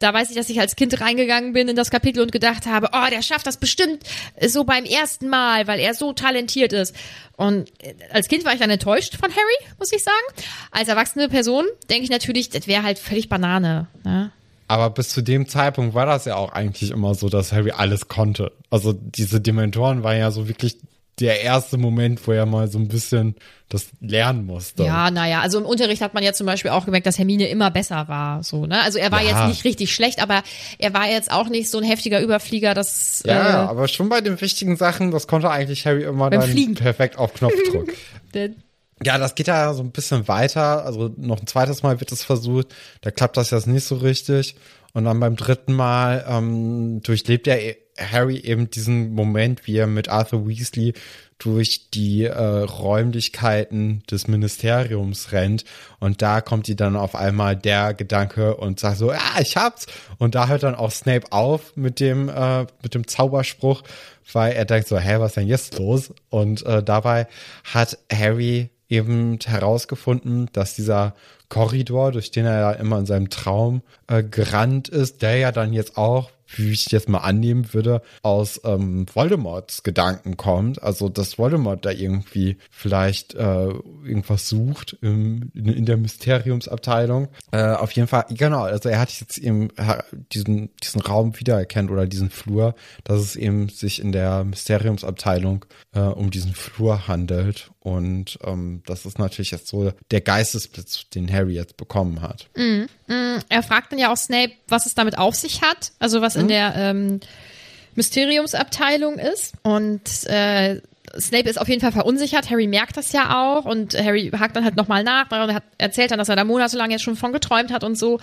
Da weiß ich, dass ich als Kind reingegangen bin in das Kapitel und gedacht habe, oh, der schafft das bestimmt so beim ersten Mal, weil er so talentiert ist. Und äh, als Kind war ich dann enttäuscht von Harry, muss ich sagen. Als erwachsene Person denke ich natürlich, das wäre halt völlig Banane. Ne? Aber bis zu dem Zeitpunkt war das ja auch eigentlich immer so, dass Harry alles konnte. Also diese Dementoren war ja so wirklich der erste Moment, wo er mal so ein bisschen das lernen musste. Ja, naja, also im Unterricht hat man ja zum Beispiel auch gemerkt, dass Hermine immer besser war. So, ne? Also er war Ja. jetzt nicht richtig schlecht, aber er war jetzt auch nicht so ein heftiger Überflieger, dass Ja, äh, aber schon bei den wichtigen Sachen, das konnte eigentlich Harry immer Beim dann Fliegen. perfekt auf Knopfdruck. ja, das geht ja so ein bisschen weiter. Also noch ein zweites Mal wird es versucht. Da klappt das jetzt nicht so richtig. Und dann beim dritten Mal ähm, durchlebt er Harry eben diesen Moment, wie er mit Arthur Weasley durch die äh, Räumlichkeiten des Ministeriums rennt und da kommt die dann auf einmal der Gedanke und sagt so, ja, ich hab's und da hört dann auch Snape auf mit dem äh, mit dem Zauberspruch, weil er denkt so, hä, was denn jetzt los? Und äh, dabei hat Harry eben herausgefunden, dass dieser Korridor, durch den er ja immer in seinem Traum äh, gerannt ist, der ja dann jetzt auch wie ich jetzt mal annehmen würde, aus ähm, Voldemorts Gedanken kommt. Also, dass Voldemort da irgendwie vielleicht äh, irgendwas sucht im, in, in der Mysteriumsabteilung. Äh, auf jeden Fall, genau, also er hat jetzt eben diesen, diesen Raum wiedererkennt oder diesen Flur, dass es eben sich in der Mysteriumsabteilung äh, um diesen Flur handelt. Und ähm, das ist natürlich jetzt so der Geistesblitz, den Harry jetzt bekommen hat. Mm, mm, er fragt dann ja auch Snape, was es damit auf sich hat, also was in der ähm, Mysteriumsabteilung ist. Und äh, Snape ist auf jeden Fall verunsichert. Harry merkt das ja auch und Harry hakt dann halt nochmal nach und hat, erzählt dann, dass er da monatelang jetzt schon von geträumt hat und so.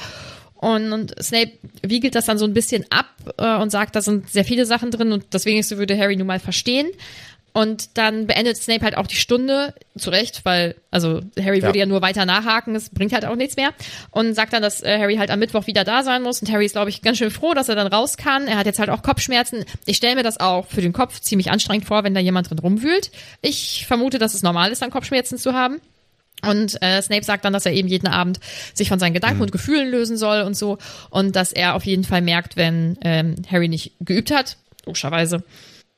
Und, und Snape wiegelt das dann so ein bisschen ab äh, und sagt, da sind sehr viele Sachen drin und das wenigste würde Harry nun mal verstehen. Und dann beendet Snape halt auch die Stunde, zu Recht, weil, also Harry ja. würde ja nur weiter nachhaken, es bringt halt auch nichts mehr. Und sagt dann, dass äh, Harry halt am Mittwoch wieder da sein muss. Und Harry ist, glaube ich, ganz schön froh, dass er dann raus kann. Er hat jetzt halt auch Kopfschmerzen. Ich stelle mir das auch für den Kopf ziemlich anstrengend vor, wenn da jemand drin rumwühlt. Ich vermute, dass es normal ist, dann Kopfschmerzen zu haben. Und äh, Snape sagt dann, dass er eben jeden Abend sich von seinen Gedanken mhm. und Gefühlen lösen soll und so. Und dass er auf jeden Fall merkt, wenn ähm, Harry nicht geübt hat, logischerweise,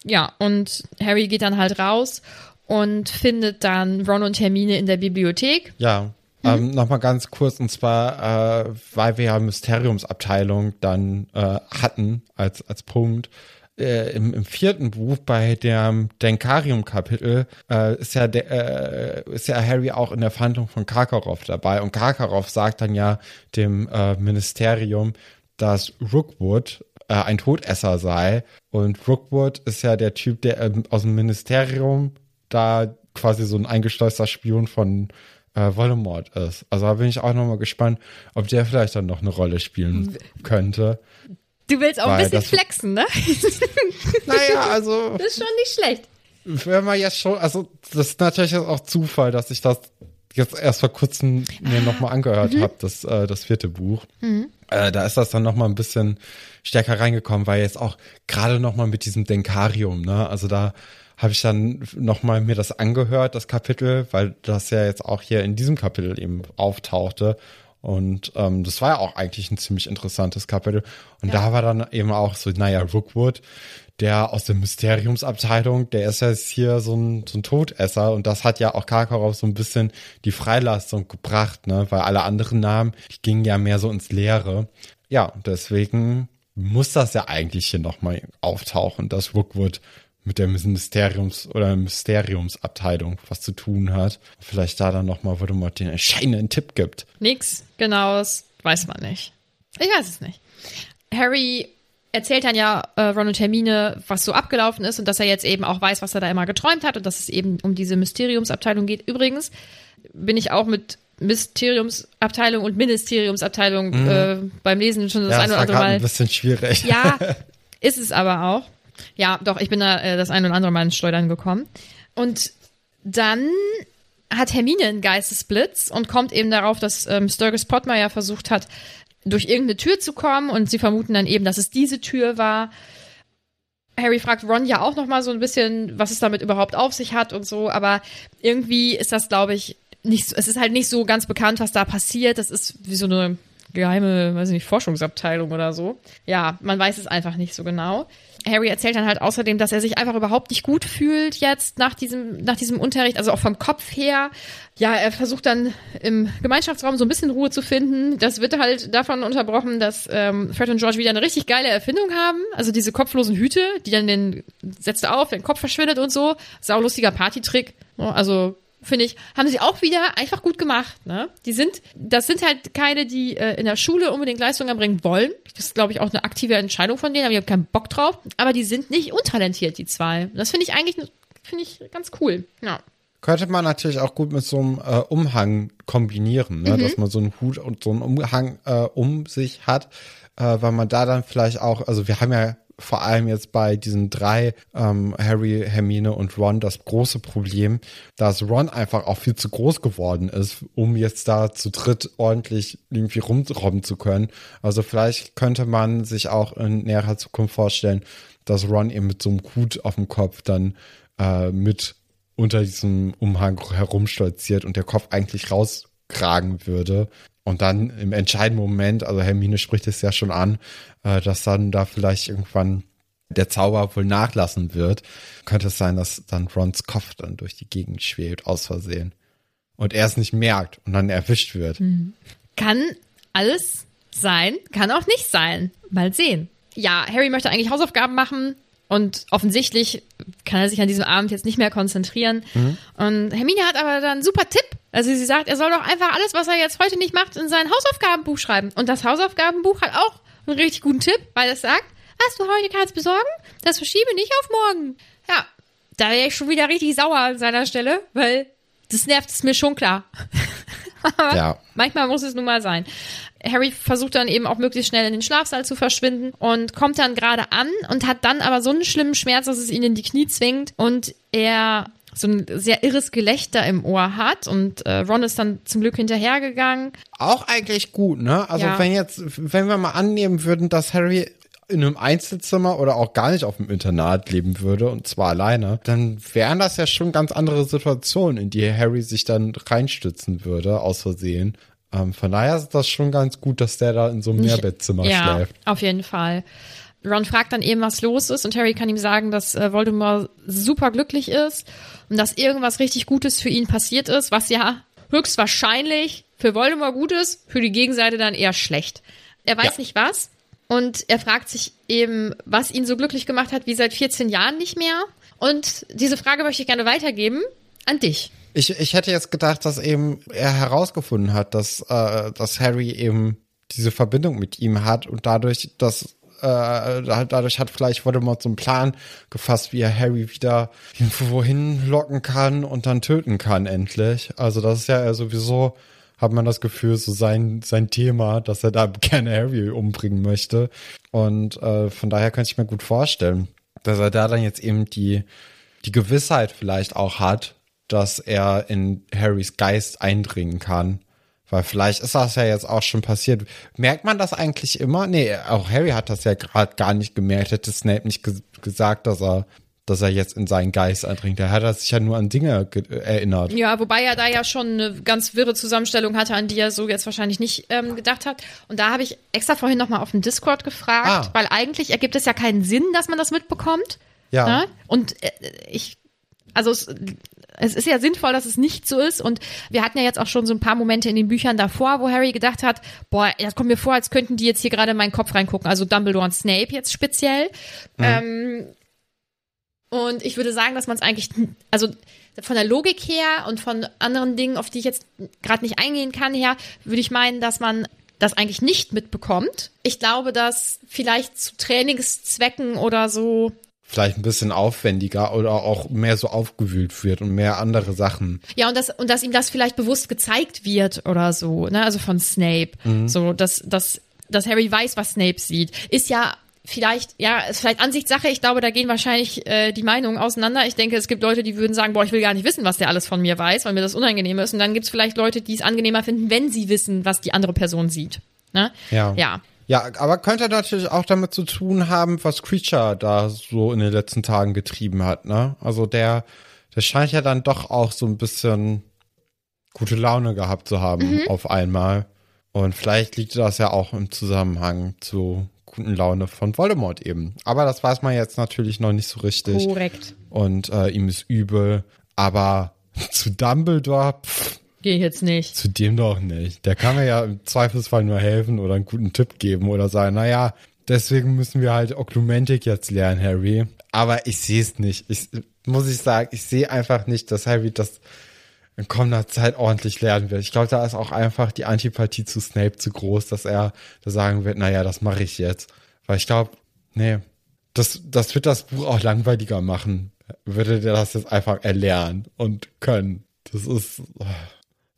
ja, und Harry geht dann halt raus und findet dann Ron und Hermine in der Bibliothek. Ja. Mhm. Ähm, Nochmal ganz kurz, und zwar, äh, weil wir ja Mysteriumsabteilung dann äh, hatten als, als Punkt. Äh, im, im vierten Buch bei dem Denkarium-Kapitel äh, ist ja der, äh, ist ja Harry auch in der Verhandlung von Karkaroff dabei und Karkaroff sagt dann ja dem äh, Ministerium, dass Rookwood äh, ein Todesser sei. Und Rookwood ist ja der Typ, der ähm, aus dem Ministerium da quasi so ein eingeschleuster Spion von äh, Voldemort ist. Also da bin ich auch nochmal gespannt, ob der vielleicht dann noch eine Rolle spielen könnte. Du willst auch ein bisschen flexen, ne? naja, also. Das ist schon nicht schlecht. Wenn man jetzt schon, also das ist natürlich auch Zufall, dass ich das jetzt erst vor kurzem mir nochmal angehört mhm. habe, das, äh, das vierte Buch. Mhm. Äh, da ist das dann nochmal ein bisschen stärker reingekommen, weil jetzt auch gerade nochmal mit diesem Denkarium, ne, also da habe ich dann nochmal mir das angehört, das Kapitel, weil das ja jetzt auch hier in diesem Kapitel eben auftauchte. Und ähm, das war ja auch eigentlich ein ziemlich interessantes Kapitel. Und ja. da war dann eben auch so, naja, Rookwood, der aus der Mysteriumsabteilung, der ist ja jetzt hier so ein, so ein Todesser und das hat ja auch Karkaroff so ein bisschen die Freilassung gebracht, ne, weil alle anderen Namen, die gingen ja mehr so ins Leere. Ja, deswegen muss das ja eigentlich hier nochmal auftauchen, dass Rookwood mit der Mysteriums- oder Mysteriumsabteilung was zu tun hat. Vielleicht da dann nochmal, wo du mal den entscheidenden Tipp gibt. Nix genaues weiß man nicht. Ich weiß es nicht. Harry erzählt dann ja äh, Ron und Hermine, was so abgelaufen ist und dass er jetzt eben auch weiß, was er da immer geträumt hat und dass es eben um diese Mysteriumsabteilung geht. Übrigens bin ich auch mit Mysteriumsabteilung und Ministeriumsabteilung mhm. äh, beim Lesen schon das ja, eine oder andere Mal. ein bisschen schwierig. Ja, ist es aber auch. Ja, doch, ich bin da äh, das eine oder andere Mal ins Schleudern gekommen. Und dann hat Hermine einen Geistesblitz und kommt eben darauf, dass ähm, Sturgis Pottmeyer versucht hat, durch irgendeine Tür zu kommen und sie vermuten dann eben, dass es diese Tür war. Harry fragt Ron ja auch noch mal so ein bisschen, was es damit überhaupt auf sich hat und so, aber irgendwie ist das, glaube ich, nicht, es ist halt nicht so ganz bekannt, was da passiert. Das ist wie so eine geheime, weiß ich nicht, Forschungsabteilung oder so. Ja, man weiß es einfach nicht so genau. Harry erzählt dann halt außerdem, dass er sich einfach überhaupt nicht gut fühlt jetzt nach diesem, nach diesem Unterricht, also auch vom Kopf her. Ja, er versucht dann im Gemeinschaftsraum so ein bisschen Ruhe zu finden. Das wird halt davon unterbrochen, dass ähm, Fred und George wieder eine richtig geile Erfindung haben. Also diese kopflosen Hüte, die dann den, setzt auf, der Kopf verschwindet und so. Sau lustiger Partytrick. Also finde ich, haben sie auch wieder einfach gut gemacht. Ne? Die sind, das sind halt keine, die äh, in der Schule unbedingt Leistungen erbringen wollen. Das ist, glaube ich, auch eine aktive Entscheidung von denen, aber ich habe keinen Bock drauf. Aber die sind nicht untalentiert, die zwei. Das finde ich eigentlich, finde ich ganz cool. Ja. Könnte man natürlich auch gut mit so einem äh, Umhang kombinieren, ne? Mhm. dass man so einen Hut und so einen Umhang äh, um sich hat, äh, weil man da dann vielleicht auch, also wir haben ja vor allem jetzt bei diesen drei, ähm, Harry, Hermine und Ron, das große Problem, dass Ron einfach auch viel zu groß geworden ist, um jetzt da zu dritt ordentlich irgendwie rumrobben zu können. Also vielleicht könnte man sich auch in näherer Zukunft vorstellen, dass Ron eben mit so einem Hut auf dem Kopf dann äh, mit unter diesem Umhang herumstolziert und der Kopf eigentlich raus tragen würde. Und dann im entscheidenden Moment, also Hermine spricht es ja schon an, äh, dass dann da vielleicht irgendwann der Zauber wohl nachlassen wird, könnte es sein, dass dann Rons Kopf dann durch die Gegend schwebt, aus Versehen. Und er es nicht merkt und dann erwischt wird. Kann alles sein, kann auch nicht sein. Mal sehen. Ja, Harry möchte eigentlich Hausaufgaben machen und offensichtlich kann er sich an diesem Abend jetzt nicht mehr konzentrieren. Und Hermine hat aber dann einen super Tipp. Also sie sagt, er soll doch einfach alles, was er jetzt heute nicht macht, in sein Hausaufgabenbuch schreiben. Und das Hausaufgabenbuch hat auch einen richtig guten Tipp, weil es sagt, was du heute kannst besorgen, das verschiebe nicht auf morgen. Ja, da wäre ich schon wieder richtig sauer an seiner Stelle, weil das nervt es mir schon klar. Ja. manchmal muss es nun mal sein. Harry versucht dann eben auch möglichst schnell in den Schlafsaal zu verschwinden und kommt dann gerade an und hat dann aber so einen schlimmen Schmerz, dass es ihn in die Knie zwingt und er so ein sehr irres Gelächter im Ohr hat und äh, Ron ist dann zum Glück hinterhergegangen. Auch eigentlich gut, ne? Also Ja. wenn jetzt, wenn wir mal annehmen würden, dass Harry in einem Einzelzimmer oder auch gar nicht auf dem Internat leben würde und zwar alleine, dann wären das ja schon ganz andere Situationen, in die Harry sich dann reinstützen würde, aus Versehen. Ähm, von daher ist das schon ganz gut, dass der da in so einem Mehrbettzimmer ja, schläft. auf jeden Fall. Ron fragt dann eben, was los ist und Harry kann ihm sagen, dass äh, Voldemort super glücklich ist und dass irgendwas richtig Gutes für ihn passiert ist, was ja höchstwahrscheinlich für Voldemort gut ist, für die Gegenseite dann eher schlecht. Er weiß Ja. nicht was und er fragt sich eben, was ihn so glücklich gemacht hat wie seit 14 Jahren nicht mehr. Und diese Frage möchte ich gerne weitergeben an dich. Ich, ich hätte jetzt gedacht, dass eben er herausgefunden hat, dass, äh, dass Harry eben diese Verbindung mit ihm hat und dadurch, dass äh, halt dadurch hat vielleicht Voldemort so einen Plan gefasst, wie er Harry wieder irgendwo hinlocken kann und dann töten kann endlich. Also das ist ja sowieso, hat man das Gefühl, so sein, sein Thema, dass er da gerne Harry umbringen möchte. Und äh, von daher könnte ich mir gut vorstellen, dass er da dann jetzt eben die, die Gewissheit vielleicht auch hat, dass er in Harrys Geist eindringen kann. Weil vielleicht ist das ja jetzt auch schon passiert. Merkt man das eigentlich immer? Nee, auch Harry hat das ja gerade gar nicht gemerkt. Hätte Snape nicht ge gesagt, dass er, dass er jetzt in seinen Geist eindringt. Er hat sich ja nur an Dinge ge- erinnert. Ja, wobei er da ja schon eine ganz wirre Zusammenstellung hatte, an die er so jetzt wahrscheinlich nicht ähm, gedacht hat. Und da habe ich extra vorhin nochmal auf dem Discord gefragt, Ah. weil eigentlich ergibt es ja keinen Sinn, dass man das mitbekommt. Ja. Ne? Und äh, ich, also es, es ist ja sinnvoll, dass es nicht so ist. Und wir hatten ja jetzt auch schon so ein paar Momente in den Büchern davor, wo Harry gedacht hat, boah, das kommt mir vor, als könnten die jetzt hier gerade in meinen Kopf reingucken. Also Dumbledore und Snape jetzt speziell. Ähm, und ich würde sagen, dass man es eigentlich, also von der Logik her und von anderen Dingen, auf die ich jetzt gerade nicht eingehen kann, her, würde ich meinen, dass man das eigentlich nicht mitbekommt. Ich glaube, dass vielleicht zu Trainingszwecken oder so Vielleicht ein bisschen aufwendiger oder auch mehr so aufgewühlt wird und mehr andere Sachen. Ja, und das, und dass ihm das vielleicht bewusst gezeigt wird oder so, ne, also von Snape. So, dass, dass, dass Harry weiß, was Snape sieht. Ist ja vielleicht, ja, ist vielleicht Ansichtssache. Ich glaube, da gehen wahrscheinlich äh, die Meinungen auseinander. Ich denke, es gibt Leute, die würden sagen, boah, ich will gar nicht wissen, was der alles von mir weiß, weil mir das unangenehm ist. Und dann gibt's vielleicht Leute, die es angenehmer finden, wenn sie wissen, was die andere Person sieht. Ne? Ja. Ja. Ja, aber könnte natürlich auch damit zu tun haben, was Creature da so in den letzten Tagen getrieben hat, ne? Also der, der scheint ja dann doch auch so ein bisschen gute Laune gehabt zu haben auf einmal. Und vielleicht liegt das ja auch im Zusammenhang zu guten Laune von Voldemort eben. Aber das weiß man jetzt natürlich noch nicht so richtig. Korrekt. Und äh, ihm ist übel. Aber zu Dumbledore, pff, Geh ich jetzt nicht. zu dem doch nicht. Der kann mir ja im Zweifelsfall nur helfen oder einen guten Tipp geben oder sagen, naja, deswegen müssen wir halt Oklumentik jetzt lernen, Harry. Aber ich sehe es nicht. Ich muss ich sagen, ich sehe einfach nicht, dass Harry das in kommender Zeit ordentlich lernen wird. Ich glaube, da ist auch einfach die Antipathie zu Snape zu groß, dass er da sagen wird, naja, das mache ich jetzt. Weil ich glaube, nee, das, das wird das Buch auch langweiliger machen. Würde der das jetzt einfach erlernen und können. Das ist,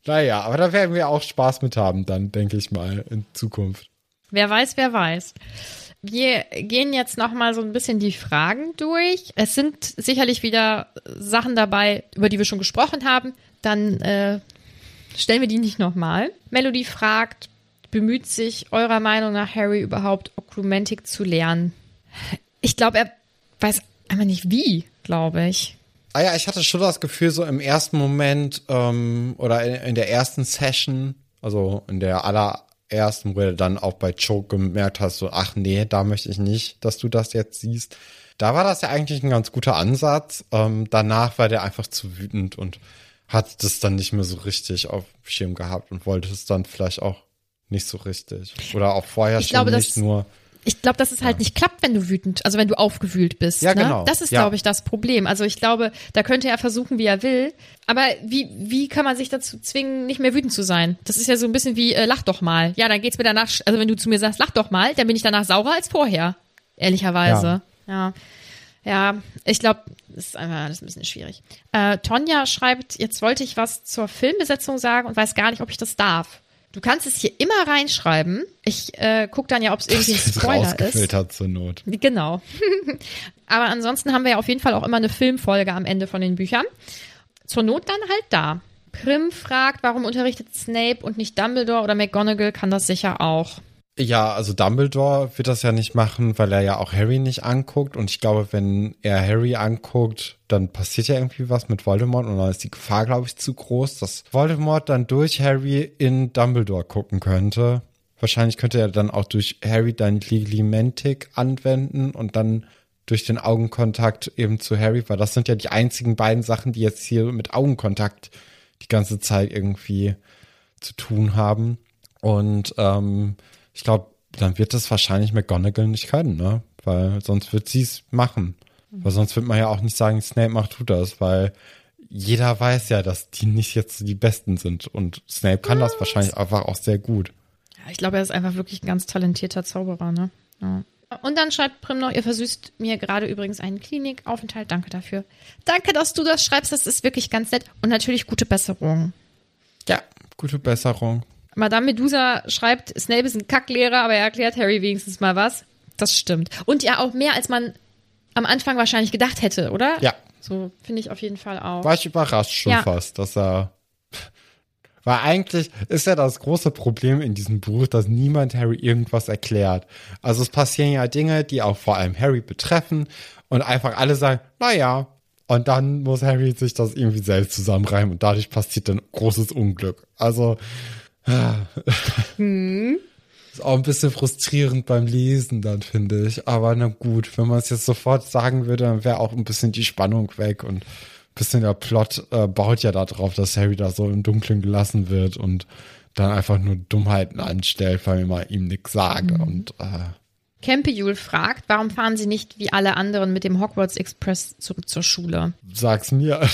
naja, aber da werden wir auch Spaß mit haben, dann denke ich mal, in Zukunft. Wer weiß, wer weiß. Wir gehen jetzt noch mal so ein bisschen die Fragen durch. Es sind sicherlich wieder Sachen dabei, über die wir schon gesprochen haben. Dann äh, stellen wir die nicht noch mal. Melody fragt, bemüht sich eurer Meinung nach Harry überhaupt Oklumentik zu lernen? Ich glaube, er weiß einfach nicht wie, glaube ich. Ah ja, ich hatte schon das Gefühl, so im ersten Moment ähm, oder in, in der ersten Session, also in der allerersten, wo du dann auch bei Choke gemerkt hast, so, ach nee, da möchte ich nicht, dass du das jetzt siehst. Da war das ja eigentlich ein ganz guter Ansatz. Ähm, danach war der einfach zu wütend und hat das dann nicht mehr so richtig auf Schirm gehabt und wollte es dann vielleicht auch nicht so richtig. Oder auch vorher Ich schon glaube, nicht nur. Ich glaube, dass es halt nicht klappt, wenn du wütend, also wenn du aufgewühlt bist. Ja, ne? genau. Das ist, Ja. glaube ich, das Problem. Also ich glaube, da könnte er versuchen, wie er will. Aber wie, wie kann man sich dazu zwingen, nicht mehr wütend zu sein? Das ist ja so ein bisschen wie, äh, lach doch mal. Ja, dann geht's mir danach, also wenn du zu mir sagst, lach doch mal, dann bin ich danach saurer als vorher. Ehrlicherweise. Ja. Ja, ich glaube, das ist einfach alles ein bisschen schwierig. Äh, Tonja schreibt, jetzt wollte ich was zur Filmbesetzung sagen und weiß gar nicht, ob ich das darf. Du kannst es hier immer reinschreiben. Ich äh, guck dann ja, ob es irgendwie ein Spoiler ist. rausgefiltert zur Not. Genau. Aber ansonsten haben wir ja auf jeden Fall auch immer eine Filmfolge am Ende von den Büchern. Zur Not dann halt da. Prim fragt, warum unterrichtet Snape und nicht Dumbledore oder McGonagall kann das sicher auch. Ja, also Dumbledore wird das ja nicht machen, weil er ja auch Harry nicht anguckt. Und ich glaube, wenn er Harry anguckt, dann passiert ja irgendwie was mit Voldemort und dann ist die Gefahr, glaube ich, zu groß, dass Voldemort dann durch Harry in Dumbledore gucken könnte. Wahrscheinlich könnte er dann auch durch Harry dann Legilimentic anwenden und dann durch den Augenkontakt eben zu Harry, weil das sind ja die einzigen beiden Sachen, die jetzt hier mit Augenkontakt die ganze Zeit irgendwie zu tun haben. Und ähm, ich glaube, dann wird das wahrscheinlich McGonagall nicht können, ne? Weil sonst wird sie es machen. Weil sonst wird man ja auch nicht sagen, Snape macht tu das, weil jeder weiß ja, dass die nicht jetzt die Besten sind. Und Snape kann das wahrscheinlich einfach auch sehr gut. Ja, ich glaube, er ist einfach wirklich ein ganz talentierter Zauberer, ne? Ja. Und dann schreibt Prim noch, ihr versüßt mir gerade übrigens einen Klinikaufenthalt. Danke dafür. Danke, dass du das schreibst. Das ist wirklich ganz nett. Und natürlich gute Besserung. Ja, gute Besserung. Madame Medusa schreibt, Snape ist ein Kacklehrer, aber er erklärt Harry wenigstens mal was. Das stimmt. Und ja auch mehr, als man am Anfang wahrscheinlich gedacht hätte, oder? Ja. So finde ich auf jeden Fall auch. War ich überrascht schon Ja. fast, dass er. Weil eigentlich ist ja das große Problem in diesem Buch, dass niemand Harry irgendwas erklärt. Also es passieren ja Dinge, die auch vor allem Harry betreffen und einfach alle sagen, naja. Und dann muss Harry sich das irgendwie selbst zusammenreimen und dadurch passiert dann großes Unglück. Also ist auch ein bisschen frustrierend beim Lesen dann, finde ich. Aber na gut, wenn man es jetzt sofort sagen würde, dann wäre auch ein bisschen die Spannung weg und ein bisschen der Plot äh, baut ja darauf, dass Harry da so im Dunkeln gelassen wird und dann einfach nur Dummheiten anstellt, weil man ihm nichts sage. Und äh, Kempejul fragt, warum fahren sie nicht wie alle anderen mit dem Hogwarts Express zurück zur Schule? sag's mir.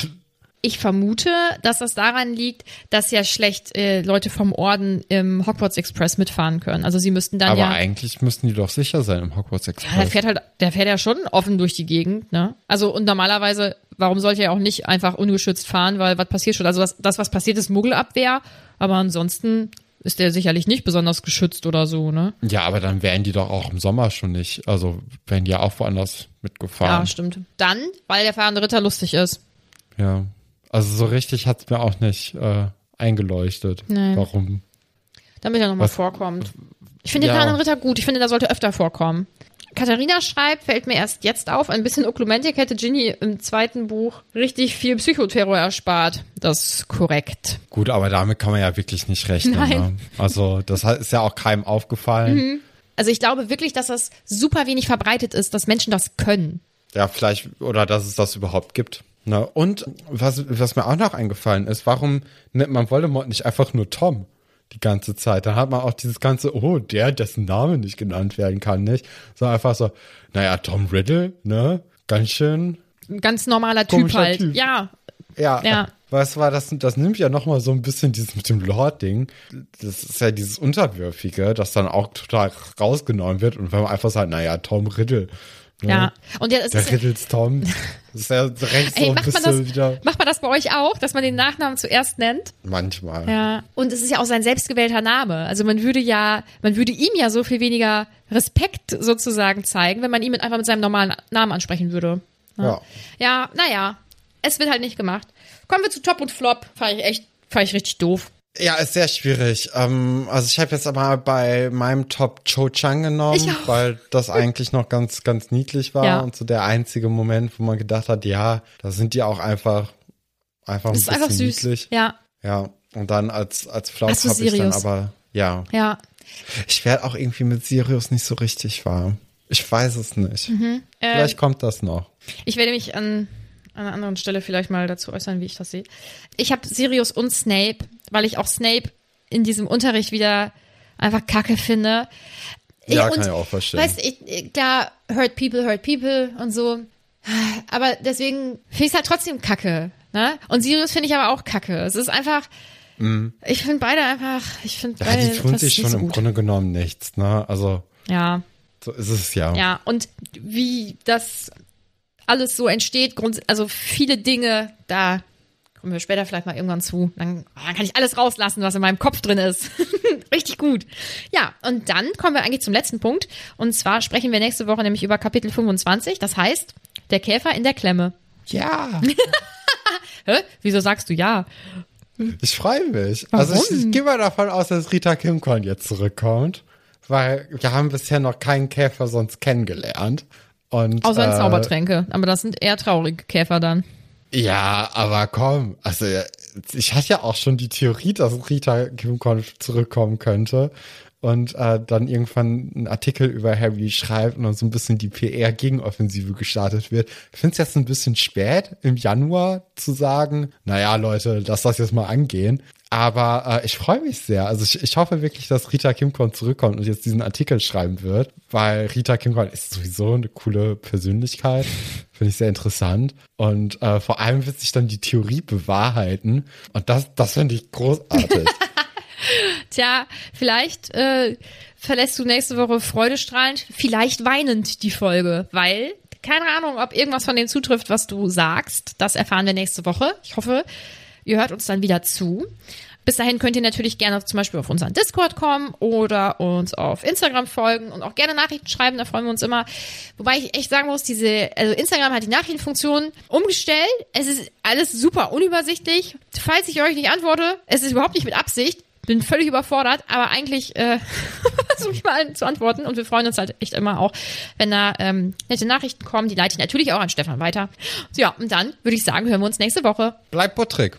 Ich vermute, dass das daran liegt, dass ja schlecht äh, Leute vom Orden im Hogwarts Express mitfahren können. Also sie müssten dann Aber ja. eigentlich müssten die doch sicher sein im Hogwarts Ja, der Express. fährt halt, der fährt ja schon offen durch die Gegend, ne? Also und normalerweise, warum sollte er auch nicht einfach ungeschützt fahren, weil was passiert schon? Also das, das was passiert, ist Muggelabwehr, aber ansonsten ist der sicherlich nicht besonders geschützt oder so, ne? ja, aber dann wären die doch auch im Sommer schon nicht. Also wären die ja auch woanders Ja, mitgefahren. stimmt. Dann, weil der fahrende Ritter lustig ist. Ja. Also so richtig hat's mir auch nicht äh, eingeleuchtet. Nee. Warum? Damit er nochmal vorkommt. Ich finde den Ja. fahrenden Ritter gut. Ich finde, der sollte öfter vorkommen. Katharina schreibt, fällt mir erst jetzt auf, ein bisschen Oklumentik hätte Ginny im zweiten Buch richtig viel Psychoterror erspart. Das ist korrekt. Gut, aber damit kann man ja wirklich nicht rechnen. Nein. Ne? Also das hat- ist ja auch keinem aufgefallen. Also ich glaube wirklich, dass das super wenig verbreitet ist, dass Menschen das können. Ja, vielleicht, oder dass es das überhaupt gibt. Ne? Und was, was mir auch noch eingefallen ist, warum nennt man Voldemort nicht einfach nur Tom die ganze Zeit? Dann hat man auch dieses ganze, oh, der, dessen Name nicht genannt werden kann, nicht? So einfach so, naja, Tom Riddle, ne? Ganz schön. Ein ganz normaler Typ halt. Typ. Ja, Ja, Ja. was war das? Das nimmt ja noch mal so ein bisschen dieses mit dem Lord-Ding. Das ist ja dieses Unterwürfige, das dann auch total rausgenommen wird. Und wenn man einfach sagt, naja, Tom Riddle. Ne? ja. Und ja, es Der ist, Tom. Das ist ja so ey, ein macht man, das, wieder. macht man das bei euch auch, dass man den Nachnamen zuerst nennt? Manchmal. Ja. Und es ist ja auch sein selbstgewählter Name. Also man würde ja, man würde ihm ja so viel weniger Respekt sozusagen zeigen, wenn man ihn mit einfach mit seinem normalen Namen ansprechen würde. Ja. Ja, naja. Es wird halt nicht gemacht. Kommen wir zu Top und Flop. Fand ich echt, fand ich richtig doof. Ja, ist sehr schwierig. Ähm, also ich habe jetzt aber bei meinem Top Cho Chang genommen, weil das eigentlich noch ganz, ganz niedlich war Ja. und so der einzige Moment, wo man gedacht hat, ja, da sind die auch einfach, einfach ein Das ist bisschen einfach süß. niedlich. Ja, Ja, und dann als, als habe ich dann aber, ja. ja. Ich werde auch irgendwie mit Sirius nicht so richtig warm. Ich weiß es nicht. Mhm. Äh, Vielleicht kommt das noch. Ich werde mich an, an einer anderen Stelle vielleicht mal dazu äußern, wie ich das sehe. Ich habe Sirius und Snape, weil ich auch Snape in diesem Unterricht wieder einfach kacke finde. Ja, und, kann ich auch verstehen. Weißt ich, klar, hurt people, hurt people und so. Aber deswegen finde ich es halt trotzdem kacke. Ne? Und Sirius finde ich aber auch kacke. Es ist einfach, ich finde beide einfach, ich finde Mhm. Ja, beide die tun sich schon so im. Grunde genommen nichts, ne? Also, Ja, so ist es ja. ja. Und wie das alles so entsteht, also viele Dinge, da kommen wir später vielleicht mal irgendwann zu. Dann, dann kann ich alles rauslassen, was in meinem Kopf drin ist. Richtig gut. Ja, und dann kommen wir eigentlich zum letzten Punkt. Und zwar sprechen wir nächste Woche nämlich über Kapitel 25. Das heißt, der Käfer in der Klemme. Ja. Hä? Wieso sagst du ja? Ich freue mich. Also ich, ich gehe mal davon aus, dass Rita Kimkorn jetzt zurückkommt, weil wir haben bisher noch keinen Käfer sonst kennengelernt. Und, Außer in äh, Zaubertränke. Aber das sind eher traurige Käfer dann. Ja, aber komm, also ich hatte ja auch schon die Theorie, dass Rita Kimkorn zurückkommen könnte und äh, dann irgendwann einen Artikel über Harry schreibt und dann so ein bisschen die PR-Gegenoffensive gestartet wird. Ich finde es jetzt ein bisschen spät, im Januar zu sagen, naja, Leute, lass das jetzt mal angehen. Aber äh, ich freue mich sehr. Also ich, ich hoffe wirklich, dass Rita Kimkorn zurückkommt und jetzt diesen Artikel schreiben wird, weil Rita Kimkorn ist sowieso eine coole Persönlichkeit. Finde ich sehr interessant. Und äh, vor allem wird sich dann die Theorie bewahrheiten. Und das, das finde ich großartig. Tja, vielleicht äh, verlässt du nächste Woche freudestrahlend, vielleicht weinend die Folge, weil keine Ahnung, ob irgendwas von dem zutrifft, was du sagst. Das erfahren wir nächste Woche. Ich hoffe, ihr hört uns dann wieder zu. Bis dahin könnt ihr natürlich gerne zum Beispiel auf unseren Discord kommen oder uns auf Instagram folgen und auch gerne Nachrichten schreiben, da freuen wir uns immer. Wobei ich echt sagen muss, diese, also Instagram hat die Nachrichtenfunktion umgestellt. Es ist alles super unübersichtlich. Falls ich euch nicht antworte, es ist überhaupt nicht mit Absicht. Bin völlig überfordert, aber eigentlich äh, versuche ich mal zu antworten und wir freuen uns halt echt immer auch, wenn da ähm, nette Nachrichten kommen. Die leite ich natürlich auch an Stefan weiter. So, ja, und dann würde ich sagen, hören wir uns nächste Woche. Bleibt Buttrick.